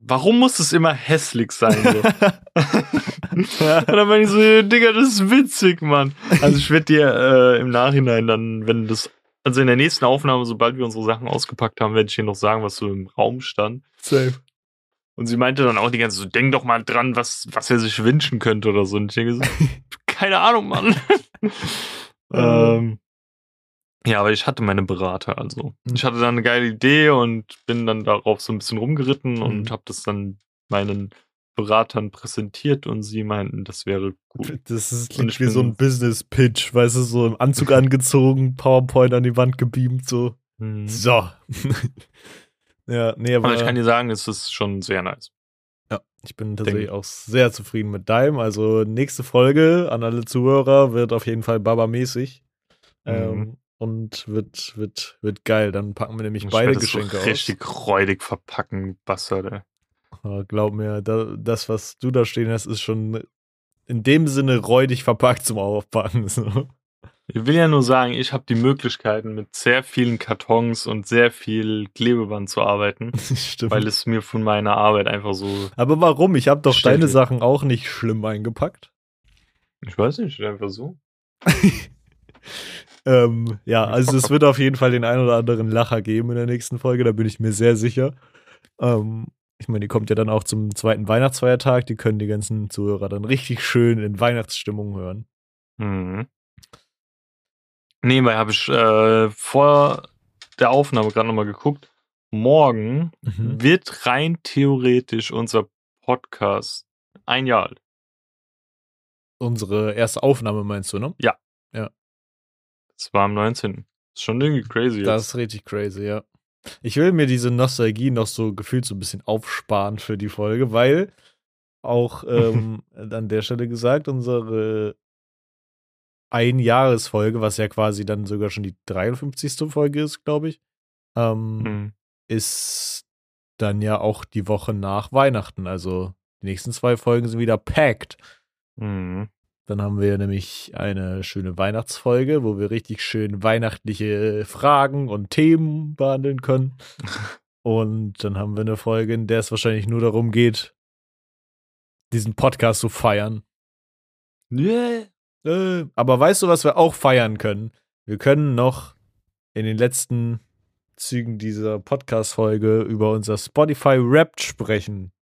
warum muss es immer hässlich sein? So? und dann meinte ich so, ja, Digga, das ist witzig, Mann. Also ich werde dir äh, im Nachhinein dann, wenn das also in der nächsten Aufnahme, sobald wir unsere Sachen ausgepackt haben, werde ich dir noch sagen, was so im Raum stand. Safe. Und sie meinte dann auch die ganze Zeit so, denk doch mal dran, was, was er sich wünschen könnte oder so. Und ich denke so, keine Ahnung, Mann. ähm, ja, aber ich hatte meine Berater, also. Mhm. Ich hatte dann eine geile Idee und bin dann darauf so ein bisschen rumgeritten Mhm. und habe das dann meinen Beratern präsentiert und sie meinten, das wäre gut. Das ist, klingt wie so ein Business-Pitch, weißt du, so im Anzug angezogen, PowerPoint an die Wand gebeamt, so. Mhm. So. Ja, nee, aber, Aber ich kann dir sagen, es ist schon sehr nice. ja, ich bin tatsächlich Denke- auch sehr zufrieden mit deinem. Also nächste Folge an alle Zuhörer wird auf jeden Fall Baba-mäßig. Ähm, Mhm. und wird, wird, wird geil. Dann packen wir nämlich Ich beide Geschenke so aus. richtig räudig verpacken, Bastard, ey. Ja, glaub mir, da, das, was du da stehen hast, ist schon in dem Sinne räudig verpackt zum Aufpacken. So. Ich will ja nur sagen, ich habe die Möglichkeiten, mit sehr vielen Kartons und sehr viel Klebeband zu arbeiten, Stimmt. weil es mir von meiner Arbeit einfach so. Aber warum? Ich habe doch deine Sachen auch nicht schlimm eingepackt. Ich weiß nicht, einfach so. Ähm, ja, also es wird auf jeden Fall den ein oder anderen Lacher geben in der nächsten Folge, da bin ich mir sehr sicher. Ähm, ich meine, die kommt ja dann auch zum zweiten Weihnachtsfeiertag, die können die ganzen Zuhörer dann richtig schön in Weihnachtsstimmung hören. Mhm. Nebenbei habe ich äh, vor der Aufnahme gerade nochmal geguckt. Morgen Mhm. wird rein theoretisch unser Podcast ein Jahr alt. Unsere erste Aufnahme meinst du, ne? Das war am 19. Ist schon irgendwie crazy. Das Jetzt. ist richtig crazy, ja. Ich will mir diese Nostalgie noch so gefühlt so ein bisschen aufsparen für die Folge, weil auch ähm, an der Stelle gesagt, unsere Einjahresfolge, was ja quasi dann sogar schon die 53. Folge ist, glaube ich, ähm, Mhm. ist dann ja auch die Woche nach Weihnachten. Also die nächsten zwei Folgen sind wieder packed. Mhm. Dann haben wir nämlich eine schöne Weihnachtsfolge, wo wir richtig schön weihnachtliche Fragen und Themen behandeln können. Und dann haben wir eine Folge, in der es wahrscheinlich nur darum geht, diesen Podcast zu feiern. Yeah. Äh, aber weißt du, was wir auch feiern können? Wir können noch in den letzten Zügen dieser Podcast-Folge über unser Spotify Wrapped sprechen.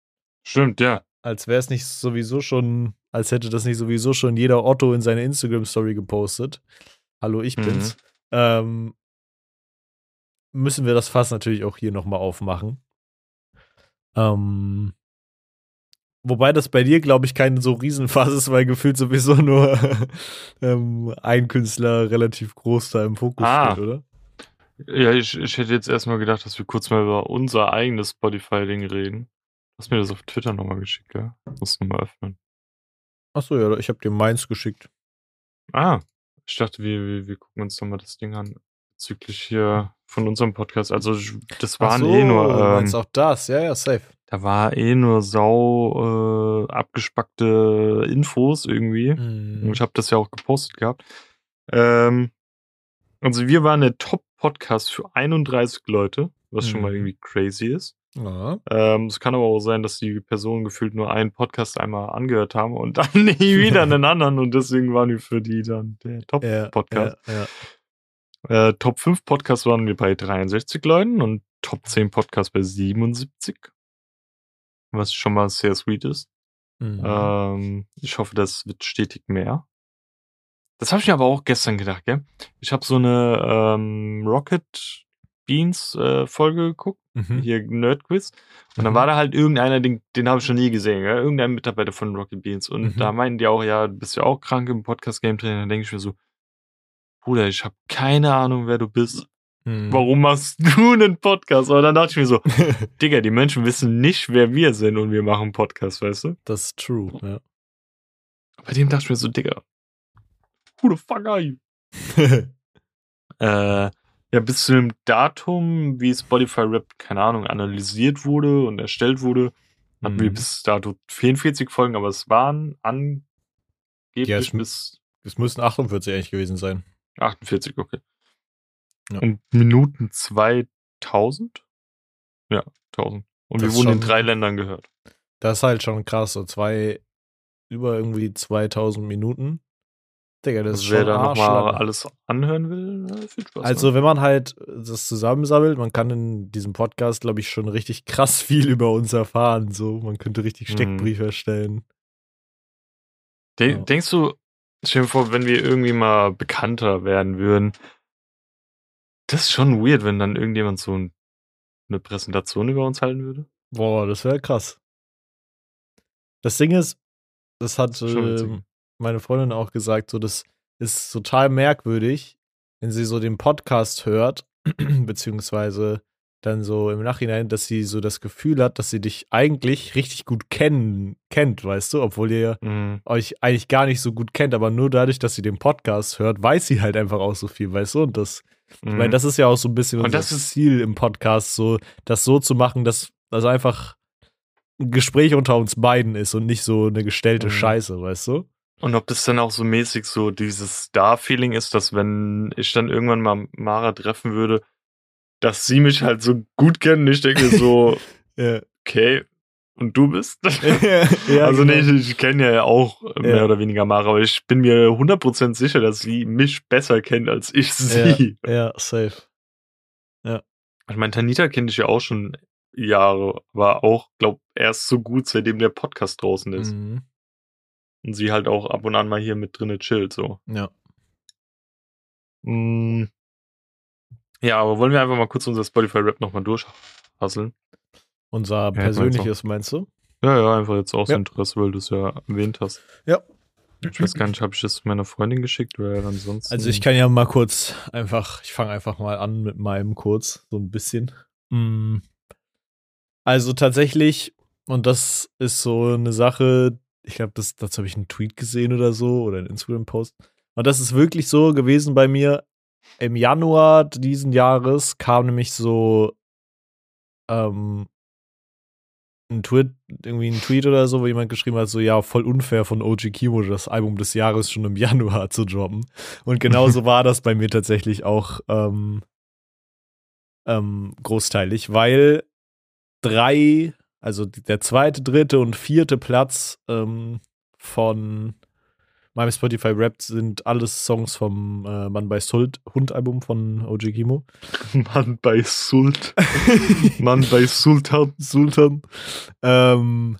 Stimmt, ja. Als wäre es nicht sowieso schon, als hätte das nicht sowieso schon jeder Otto in seine Instagram-Story gepostet. Hallo, ich Mhm. bin's. Ähm, müssen wir das Fass natürlich auch hier nochmal aufmachen. Ähm, wobei das bei dir, glaube ich, kein so Riesenfass ist, weil gefühlt sowieso nur ähm, ein Künstler relativ groß da im Fokus Ah. steht, oder? Ja, ich, ich hätte jetzt erstmal gedacht, dass wir kurz mal über unser eigenes Spotify-Ding reden. Du hast mir das auf Twitter nochmal geschickt, gell? Muss nochmal öffnen. Achso, ja, ich habe dir meins geschickt. Ah, ich dachte, wir, wir, wir gucken uns nochmal das Ding an. Bezüglich hier von unserem Podcast. Also, das waren so, eh nur, ähm, meinst auch das, ja, ja, safe. Da war eh nur sau äh, abgespackte Infos irgendwie. Und Mhm. ich habe das ja auch gepostet gehabt. Ähm, also wir waren der Top-Podcast für 31 Leute, was schon mal Mhm. irgendwie crazy ist. Ja. Ähm, es kann aber auch sein, dass die Personen gefühlt nur einen Podcast einmal angehört haben und dann nie wieder einen anderen und deswegen waren wir für die dann der Top-Podcast. Ja, ja. Äh, Top 5 Podcasts waren wir bei 63 Leuten und Top 10 Podcasts bei 77. Was schon mal sehr sweet ist. Mhm. Ähm, ich hoffe, das wird stetig mehr. Das habe ich mir aber auch gestern gedacht, gell? Ich habe so eine ähm, Rocket Beans äh, Folge geguckt, Mhm. hier Nerd Quiz. Und dann Mhm. war da halt irgendeiner, den, den habe ich schon nie gesehen, gell? Irgendein Mitarbeiter von Rocket Beans. Und Mhm. da meinten die auch, ja, du bist ja auch krank im Podcast Game Trainer. Dann denke ich mir so, Bruder, ich habe keine Ahnung, wer du bist. Mhm. Warum machst du einen Podcast? Aber dann dachte ich mir so, Digga, die Menschen wissen nicht, wer wir sind und wir machen Podcast, weißt du? Das ist true, ja. Bei dem dachte ich mir so, Digga, who the fuck are you? Äh, ja, bis zu dem Datum, wie Spotify Rap, keine Ahnung, analysiert wurde und erstellt wurde, hatten wir Mhm. bis dato 44 Folgen, aber es waren angeblich Ja, es- bis Es müssten 48 eigentlich gewesen sein. 48, okay. Ja. Und Minuten 2000? Ja, 1000. Und Das wir wurden in drei Ländern gehört. Das ist halt schon krass, so zwei, über irgendwie 2000 Minuten. Digga, das Also ist wer schon da nochmal alles anhören will, äh, viel Spaß. Also, wenn man halt das zusammensammelt, man kann in diesem Podcast, glaube ich, schon richtig krass viel über uns erfahren. So, man könnte richtig Mhm. Steckbriefe erstellen. De ja. Denkst du, stell dir vor, wenn wir irgendwie mal bekannter werden würden, das ist schon weird, wenn dann irgendjemand so ein, eine Präsentation über uns halten würde? Boah, das wäre krass. Das Ding ist, das hat ähm, meine Freundin auch gesagt, so das ist total merkwürdig, wenn sie so den Podcast hört, beziehungsweise dann so im Nachhinein, dass sie so das Gefühl hat, dass sie dich eigentlich richtig gut kennen, kennt, weißt du, obwohl ihr Mhm. euch eigentlich gar nicht so gut kennt, aber nur dadurch, dass sie den Podcast hört, weiß sie halt einfach auch so viel, weißt du, und das ich meine, Mhm. das ist ja auch so ein bisschen Und unser das ist- Ziel im Podcast, so das so zu machen, dass das einfach ein Gespräch unter uns beiden ist und nicht so eine gestellte Mhm. Scheiße, weißt du? Und ob das dann auch so mäßig so dieses Star-Feeling ist, dass wenn ich dann irgendwann mal Mara treffen würde, dass sie mich halt so gut kennen, ich denke so, Ja. okay, und du bist? ja, also genau. nee, ich, ich kenne ja auch mehr Ja. oder weniger Mara, aber ich bin mir 100% sicher, dass sie mich besser kennt als ich sie. Ja, safe. Ich meine, Tanita kenne ich ja auch schon Jahre, aber auch, glaub, erst so gut, seitdem der Podcast draußen ist. Mhm. Und sie halt auch ab und an mal hier mit drinne chillt, so. Ja. Mm. Ja, aber wollen wir einfach mal kurz unser Spotify-Rap nochmal durchhasseln? Unser jetzt persönliches, meinst du? Ja, ja, einfach jetzt aus Ja. Interesse, weil du es ja erwähnt hast. Ja. Ich weiß gar nicht, habe ich das meiner Freundin geschickt oder ansonsten. Also ich kann ja mal kurz einfach, ich fange einfach mal an mit meinem kurz, so ein bisschen. Mm. Also tatsächlich, und das ist so eine Sache, ich glaube, das, dazu habe ich einen Tweet gesehen oder so oder einen Instagram-Post. Und das ist wirklich so gewesen bei mir. Im Januar diesen Jahres kam nämlich so ähm, ein Tweet, irgendwie ein Tweet oder so, wo jemand geschrieben hat, so ja, voll unfair von OG Kimo, das Album des Jahres schon im Januar zu droppen. Und genauso war das bei mir tatsächlich auch ähm, ähm, großteilig, weil drei, also der zweite, dritte und vierte Platz ähm, von meinem Spotify Rap sind alles Songs vom äh, Mann bei Sult Hund Album von OG Kimo. Mann bei Sult. Mann bei Sultan. Sultan. Ähm,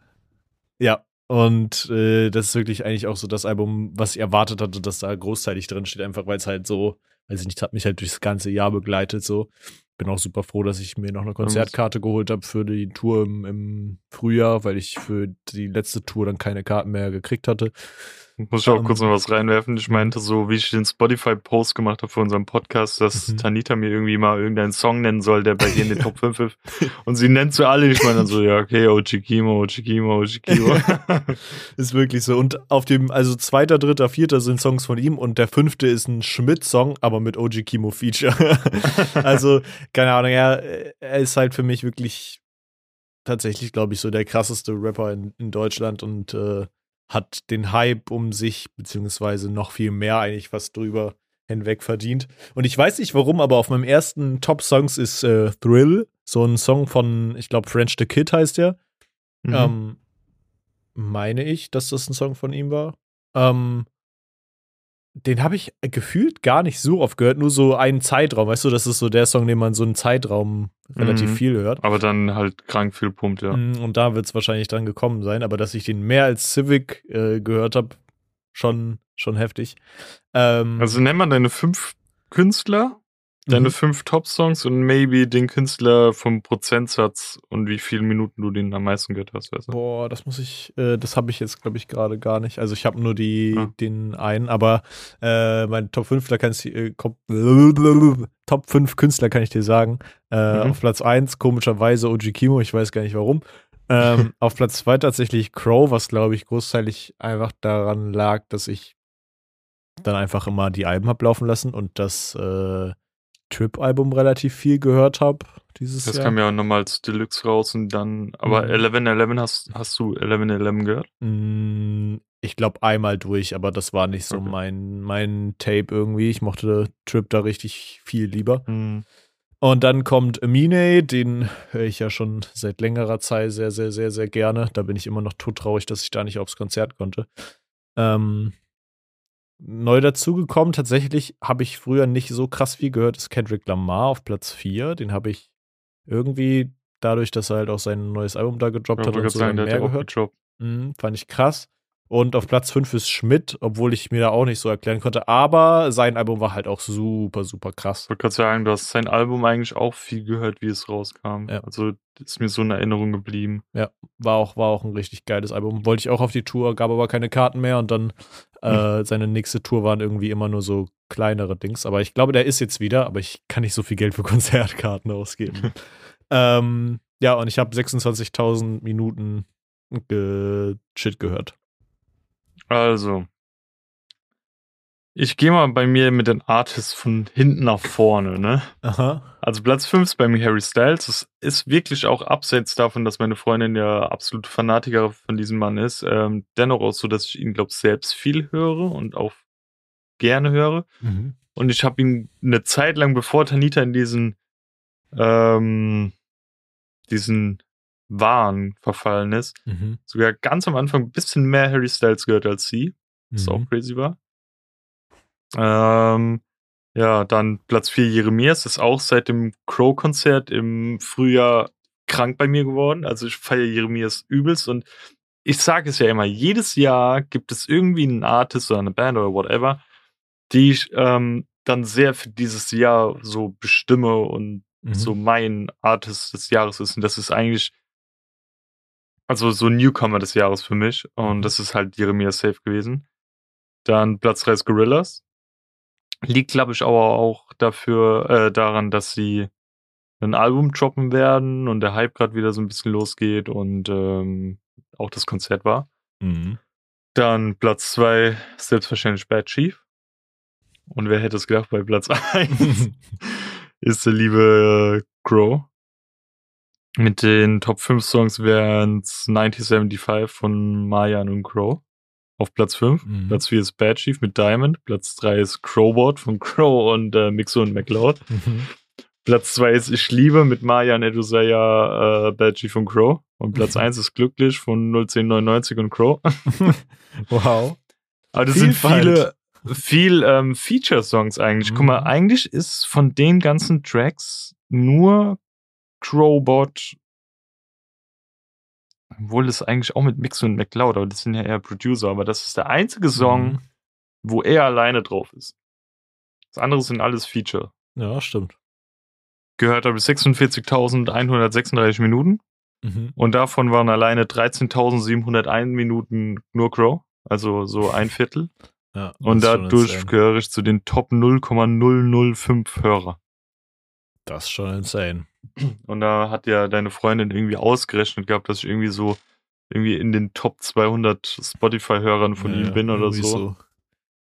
ja, und äh, das ist wirklich eigentlich auch so das Album, was ich erwartet hatte, dass da großteilig drin steht, einfach weil es halt so, weiß ich nicht, hat mich halt durchs ganze Jahr begleitet. So, bin auch super froh, dass ich mir noch eine Konzertkarte geholt habe für die Tour im, im Frühjahr, weil ich für die letzte Tour dann keine Karten mehr gekriegt hatte. Muss ich auch Ähm, kurz noch was reinwerfen. Ich meinte so, wie ich den Spotify-Post gemacht habe für unseren Podcast, dass Mhm. Tanita mir irgendwie mal irgendeinen Song nennen soll, der bei dir in den Top 5 ist. Und sie nennt so alle. Ich meine dann so, ja, okay, OG Kimo, OG Kimo, OG Kimo. Ist wirklich so. Und auf dem, also zweiter, dritter, vierter sind Songs von ihm und der fünfte ist ein Schmidt-Song, aber mit OG Kimo Feature. also, keine Ahnung, er, er ist halt für mich wirklich tatsächlich, glaube ich, so der krasseste Rapper in, in Deutschland und äh, hat den Hype um sich, beziehungsweise noch viel mehr eigentlich fast drüber hinweg verdient. Und ich weiß nicht warum, aber auf meinem ersten Top-Songs ist äh, Thrill, so ein Song von, ich glaube, French the Kid heißt der. Mhm. Ähm, meine ich, dass das ein Song von ihm war. Ähm, den habe ich gefühlt gar nicht so oft gehört, nur so einen Zeitraum. Weißt du, das ist so der Song, den man so einen Zeitraum relativ Mhm. viel hört. aber dann halt krank viel pumpt, ja. Mm, Und da wird es wahrscheinlich dran gekommen sein, aber dass ich den mehr als Civic äh, gehört habe, schon, schon heftig. Ähm, Also nenn mal deine fünf Künstler, deine mhm. fünf Top-Songs und maybe den Künstler vom Prozentsatz und wie viele Minuten du den am meisten gehört hast, weißt du? Boah, das muss ich, äh, das habe ich jetzt, glaube ich, gerade gar nicht. Also ich habe nur die, Ah. den einen, aber äh, mein Top 5, da kann ich, äh, Top 5 Künstler kann ich dir sagen. Äh, Mhm. Auf Platz 1 komischerweise OG Kimo, ich weiß gar nicht warum. Ähm, auf Platz 2 tatsächlich Crow, was glaube ich großteilig einfach daran lag, dass ich dann einfach immer die Alben hab laufen lassen und das äh, Trip-Album relativ viel gehört habe dieses Das Jahr. kam ja auch nochmal als Deluxe raus und dann, aber Mhm. 1111 hast, hast du 1111 gehört? Mm, Ich glaube einmal durch, aber das war nicht so Okay. mein, mein Tape irgendwie. Ich mochte Trip da richtig viel lieber. Mhm. Und dann kommt Amine, den höre ich ja schon seit längerer Zeit sehr, sehr, sehr, sehr gerne. Da bin ich immer noch todtraurig, dass ich da nicht aufs Konzert konnte. Ähm, neu dazugekommen, tatsächlich habe ich früher nicht so krass viel gehört, ist Kendrick Lamar auf Platz 4. Den habe ich irgendwie dadurch, dass er halt auch sein neues Album da gedroppt hat und so sagen, mehr ja gehört. Mhm, fand ich krass. Und auf Platz 5 ist Schmidt, obwohl ich mir da auch nicht so erklären konnte. Aber sein Album war halt auch super, super krass. Ich wollte gerade sagen, du hast sein Album eigentlich auch viel gehört, wie es rauskam. Ja. Also ist mir so in Erinnerung geblieben. War auch, war auch ein richtig geiles Album. Wollte ich auch auf die Tour, gab aber keine Karten mehr und dann äh, seine nächste Tour waren irgendwie immer nur so kleinere Dings. Aber ich glaube, der ist jetzt wieder, aber ich kann nicht so viel Geld für Konzertkarten ausgeben. ähm, ja, und ich habe 26.000 Minuten ge Shit gehört. Also, ich gehe mal bei mir mit den Artists von hinten nach vorne, ne? Aha. Also Platz 5 ist bei mir Harry Styles. Das ist wirklich auch abseits davon, dass meine Freundin ja absolut Fanatiker von diesem Mann ist. Ähm, dennoch auch so, dass ich ihn, glaube selbst viel höre und auch gerne höre. Mhm. Und ich habe ihn eine Zeit lang, bevor Tanita in diesen, ähm, diesen Wahn verfallen ist, Mhm. sogar ganz am Anfang ein bisschen mehr Harry Styles gehört als sie, was auch Mhm. crazy war. Ähm, ja, dann Platz 4 Jeremias ist auch seit dem Crow-Konzert im Frühjahr krank bei mir geworden. Also ich feiere Jeremias übelst und ich sage es ja immer, jedes Jahr gibt es irgendwie einen Artist oder eine Band oder whatever, die ich ähm, dann sehr für dieses Jahr so bestimme und Mhm. so mein Artist des Jahres ist. Und das ist eigentlich, also so Newcomer des Jahres für mich. Und Mhm. das ist halt Jeremiah Safe gewesen. Dann Platz 3 ist Gorillas. Liegt, glaube ich, aber auch dafür, äh, daran, dass sie ein Album droppen werden und der Hype gerade wieder so ein bisschen losgeht und ähm, auch das Konzert war. Mhm. Dann Platz 2 selbstverständlich Bad Chief. Und wer hätte es gedacht, bei Platz 1 ist der liebe Crow. Mit den Top 5 Songs wären es 1975 von Mayan und Crow. Auf Platz 5. Mhm. Platz 4 ist Bad Chief mit Diamond. Platz 3 ist Crowbot von Crow und äh, Mixo und McLeod. Mhm. Platz 2 ist Ich liebe mit Mayan Edusaya, äh, Bad Chief und Crow. Und Platz 1 ist Glücklich von 01099 und Crow. wow. Aber das sind Vielfalt. viele, viel ähm, Feature-Songs eigentlich. Guck mal, Mhm. eigentlich ist von den ganzen Tracks nur Crowbot, obwohl das eigentlich auch mit Mix und McLeod, aber das sind ja eher Producer, aber das ist der einzige Song, Mhm. wo er alleine drauf ist. Das andere sind alles Feature. Ja, stimmt. Gehört habe ich 46.136 Minuten Mhm. und davon waren alleine 13.701 Minuten nur Crow, also so ein Viertel. Ja, Und dadurch gehöre ich zu den Top 0,005 Hörer. Das ist schon insane. Und da hat ja deine Freundin irgendwie ausgerechnet gehabt, dass ich irgendwie so irgendwie in den Top 200 Spotify-Hörern von Ja, ihm bin oder irgendwie so.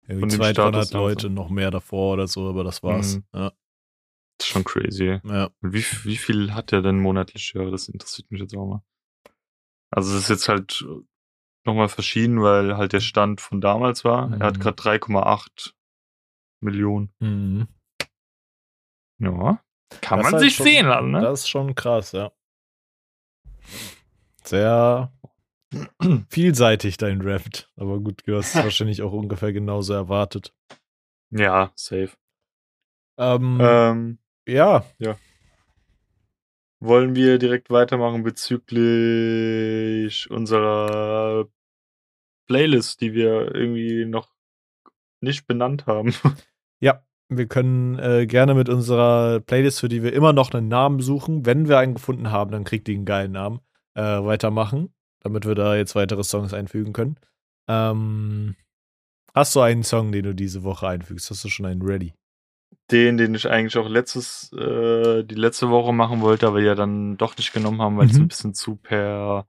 Irgendwie Von dem 200, Status 300 Leute, noch mehr davor oder so, aber das war's. Mhm. Ja, Das ist schon crazy. ja. Und wie, wie viel hat der denn monatlich Hörer? Das interessiert mich jetzt auch mal. Also es ist jetzt halt nochmal verschieden, weil halt der Stand von damals war. Er hat Mhm. gerade 3,8 Millionen. Mhm. Ja. Kann Das man halt sich schon, sehen lassen, ne? Das ist schon krass, ja. Sehr vielseitig dein Rap. Aber gut, du hast es wahrscheinlich auch ungefähr genauso erwartet. Ja, safe. Ähm, Ähm, ja, wollen wir direkt weitermachen bezüglich unserer Playlist, die wir irgendwie noch nicht benannt haben. ja. Wir können äh, gerne mit unserer Playlist, für die wir immer noch einen Namen suchen, wenn wir einen gefunden haben, dann kriegt die einen geilen Namen, äh, weitermachen, damit wir da jetzt weitere Songs einfügen können. Ähm, hast du einen Song, den du diese Woche einfügst? Hast du schon einen ready? Den, den ich eigentlich auch letztes, äh, die letzte Woche machen wollte, aber ja dann doch nicht genommen haben, weil es Mhm. ein bisschen zu per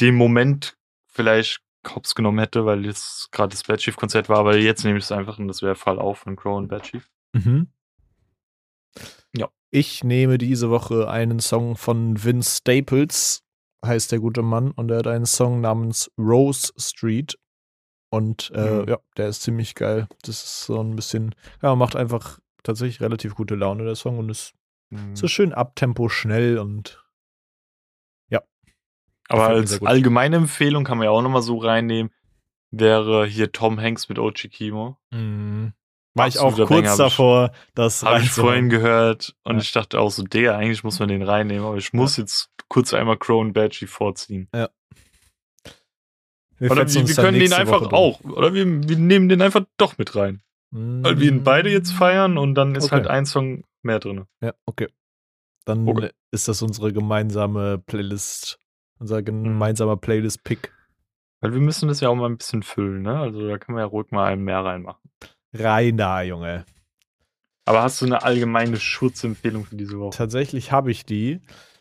dem Moment vielleicht hops genommen hätte, weil jetzt gerade das Bad Chief Konzert war, aber jetzt nehme ich es einfach und das wäre Fall auf von Crow und Bad Chief. Mhm. Ja. Ich nehme diese Woche einen Song von Vince Staples, heißt der gute Mann, und er hat einen Song namens Rose Street. Und äh, Mhm. ja, der ist ziemlich geil. Das ist so ein bisschen, ja, macht einfach tatsächlich relativ gute Laune, der Song, und ist so schön abtempo schnell und Aber als allgemeine Empfehlung kann man ja auch nochmal so reinnehmen. wäre hier Tom Hanks mit Ochi Kimo. Mhm. War ich auch kurz Banger, davor, das Habe ich vorhin gehört und Ja. ich dachte auch so, der, eigentlich muss man den reinnehmen, aber ich muss jetzt kurz einmal Crow und Badgie vorziehen. Wir Oder wir, wir dann können den einfach Woche auch, oder wir, wir nehmen den einfach doch mit rein. durch. Weil wir ihn beide jetzt feiern und dann ist Okay. halt ein Song mehr drin. Ja, okay. Dann Okay. ist das unsere gemeinsame Playlist, unser gemeinsamer Playlist-Pick. Weil wir müssen das ja auch mal ein bisschen füllen, ne? Also da kann man ja ruhig mal einen mehr reinmachen. Rein da, Junge. Aber hast du eine allgemeine Schutzempfehlung für diese Woche? Tatsächlich habe ich die.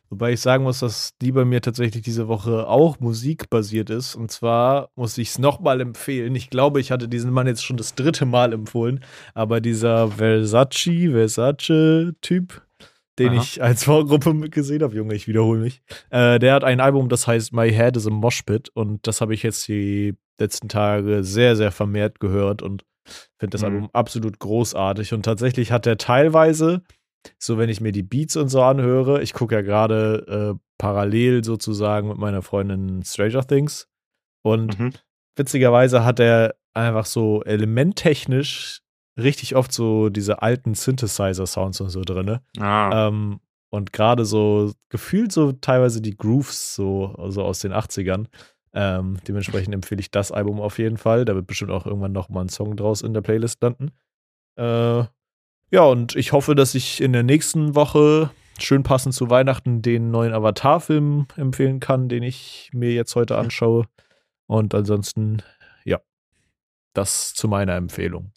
Wobei ich sagen muss, dass die bei mir tatsächlich diese Woche auch musikbasiert ist. Und zwar muss ich es nochmal empfehlen. Ich glaube, ich hatte diesen Mann jetzt schon das dritte Mal empfohlen. Aber dieser Versace, Versace-Typ, den Aha. ich als Vorgruppe gesehen habe, Junge, ich wiederhole mich, äh, der hat ein Album, das heißt My Head is a Moshpit. Und das habe ich jetzt die letzten Tage sehr, sehr vermehrt gehört und finde das Mhm. Album absolut großartig. Und tatsächlich hat er teilweise so wenn ich mir die Beats und so anhöre, ich gucke ja gerade äh, parallel sozusagen mit meiner Freundin Stranger Things und Mhm. witzigerweise hat er einfach so elementtechnisch richtig oft so diese alten Synthesizer-Sounds und so drin. Ah, Ähm, und gerade so gefühlt so teilweise die Grooves so also aus den 80ern. Ähm, dementsprechend empfehle ich das Album auf jeden Fall. Da wird bestimmt auch irgendwann noch mal ein Song draus in der Playlist landen. Äh, ja, und ich hoffe, dass ich in der nächsten Woche schön passend zu Weihnachten den neuen Avatar-Film empfehlen kann, den ich mir jetzt heute anschaue. Und ansonsten, ja, das zu meiner Empfehlung.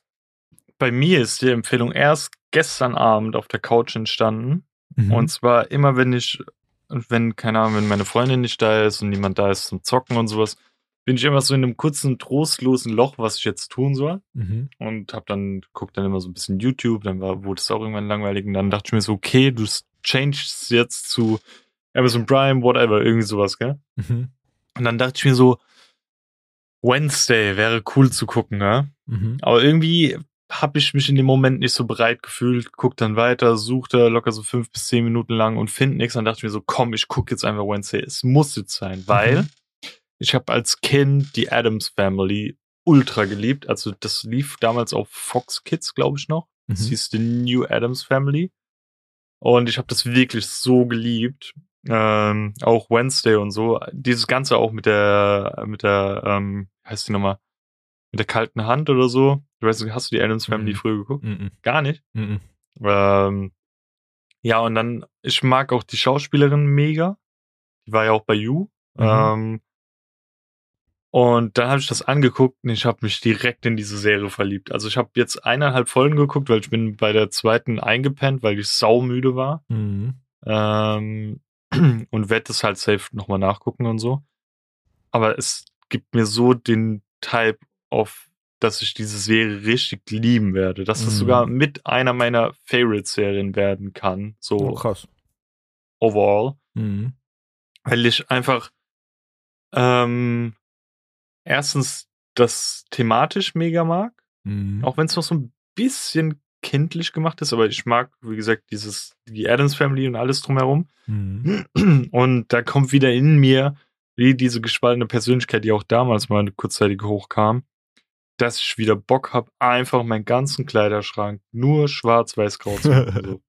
Bei mir ist die Empfehlung erst gestern Abend auf der Couch entstanden. Mhm. Und zwar immer, wenn ich, wenn, keine Ahnung, wenn meine Freundin nicht da ist und niemand da ist zum Zocken und sowas, bin ich immer so in einem kurzen, trostlosen Loch, was ich jetzt tun soll. Mhm. Und hab dann, guck dann immer so ein bisschen YouTube, dann war, wurde es auch irgendwann langweilig. Und dann dachte ich mir so, okay, du changest jetzt zu Amazon Prime, whatever, irgendwie sowas, gell? Mhm. Und dann dachte ich mir so, Wednesday wäre cool zu gucken, ja? Mhm. Aber irgendwie habe ich mich in dem Moment nicht so bereit gefühlt, guck dann weiter, suchte locker so fünf bis zehn Minuten lang und finde nichts. Dann dachte ich mir so, komm, ich gucke jetzt einfach Wednesday. Es muss jetzt sein, weil Mhm. ich habe als Kind die Adams Family ultra geliebt. Also das lief damals auf Fox Kids, glaube ich noch. Das Mhm. hieß The New Adams Family. Und ich habe das wirklich so geliebt. Ähm, auch Wednesday und so. Dieses Ganze auch mit der, mit der, ähm, heißt die nochmal? Mit der kalten Hand oder so. Du weißt, hast du die Adams Family Mhm. früher geguckt? Mhm. Gar nicht. Mhm. Ähm, ja, und dann, ich mag auch die Schauspielerin mega. Die war ja auch bei You. Mhm. Ähm, und dann habe ich das angeguckt und ich habe mich direkt in diese Serie verliebt. Also ich habe jetzt eineinhalb Folgen geguckt, weil ich bin bei der zweiten eingepennt, weil ich saumüde war. Mhm. Ähm, und werde das halt safe nochmal nachgucken und so. Aber es gibt mir so den Type auf, dass ich diese Serie richtig lieben werde. Dass das Mhm. sogar mit einer meiner Favorite-Serien werden kann. So Oh, krass. overall. Mhm. Weil ich einfach ähm, erstens das thematisch mega mag. Mhm. Auch wenn es noch so ein bisschen kindlich gemacht ist, aber ich mag, wie gesagt, dieses, die Adams Family und alles drumherum. Mhm. Und da kommt wieder in mir, wie diese gespaltene Persönlichkeit, die auch damals mal kurzzeitig hochkam, dass ich wieder Bock habe, einfach meinen ganzen Kleiderschrank nur schwarz-weiß-grau zu machen.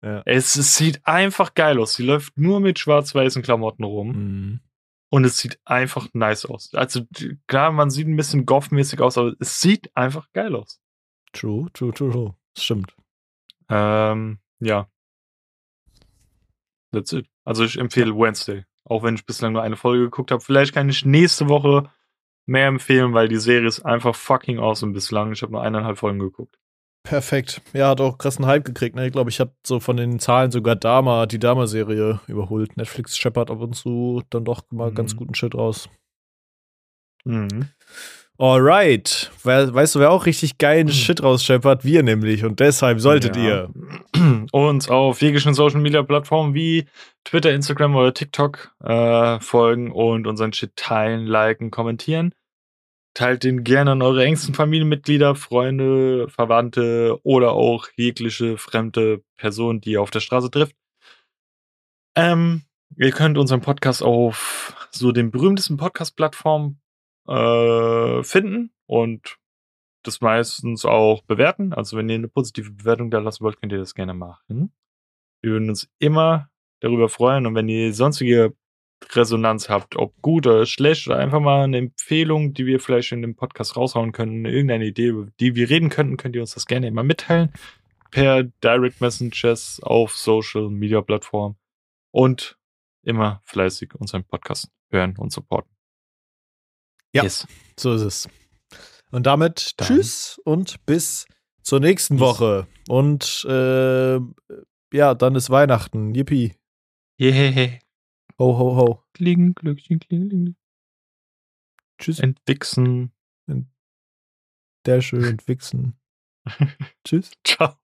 Ja. es, es sieht einfach geil aus. Sie läuft nur mit schwarz-weißen Klamotten rum Mhm. und es sieht einfach nice aus. Also klar, man sieht ein bisschen goth-mäßig aus, aber es sieht einfach geil aus. True, true, true, true. Stimmt. Ähm, ja. That's it. Also ich empfehle Wednesday. Auch wenn ich bislang nur eine Folge geguckt habe. Vielleicht kann ich nächste Woche mehr empfehlen, weil die Serie ist einfach fucking awesome bislang. Ich habe nur eineinhalb Folgen geguckt. Perfekt. Ja, hat auch krassen Hype gekriegt. Ne? Ich glaube, ich habe so von den Zahlen sogar Dama, die Dama-Serie überholt. Netflix scheppert ab und zu dann doch mal Mhm. ganz guten Shit raus. Mhm. Alright. We weißt du, wer auch richtig geilen Mhm. Shit rausscheppert? Wir nämlich. Und deshalb solltet Ja. ihr. uns auf jeglichen Social Media Plattformen wie Twitter, Instagram oder TikTok äh, folgen und unseren Shit teilen, liken, kommentieren. Teilt den gerne an eure engsten Familienmitglieder, Freunde, Verwandte oder auch jegliche fremde Person, die ihr auf der Straße trifft. Ähm, ihr könnt unseren Podcast auf so den berühmtesten Podcast-Plattformen äh, finden und das meistens auch bewerten. Also wenn ihr eine positive Bewertung da lassen wollt, könnt ihr das gerne machen. Wir würden uns immer darüber freuen und wenn ihr sonstige Resonanz habt, ob gut oder schlecht oder einfach mal eine Empfehlung, die wir vielleicht in dem Podcast raushauen können, irgendeine Idee, über die wir reden könnten, könnt ihr uns das gerne immer mitteilen. Per Direct Messages auf Social Media Plattformen und immer fleißig unseren Podcast hören und supporten. Ja, yes. so ist es. Und damit Dann. tschüss und bis zur nächsten bis. Woche. Und äh, ja, dann ist Weihnachten. Yippie. Yeah. Ho, ho, ho. Kling, Glöckchen, kling, kling. Tschüss. Entwichsen. Der schön entwichsen. Tschüss. Ciao.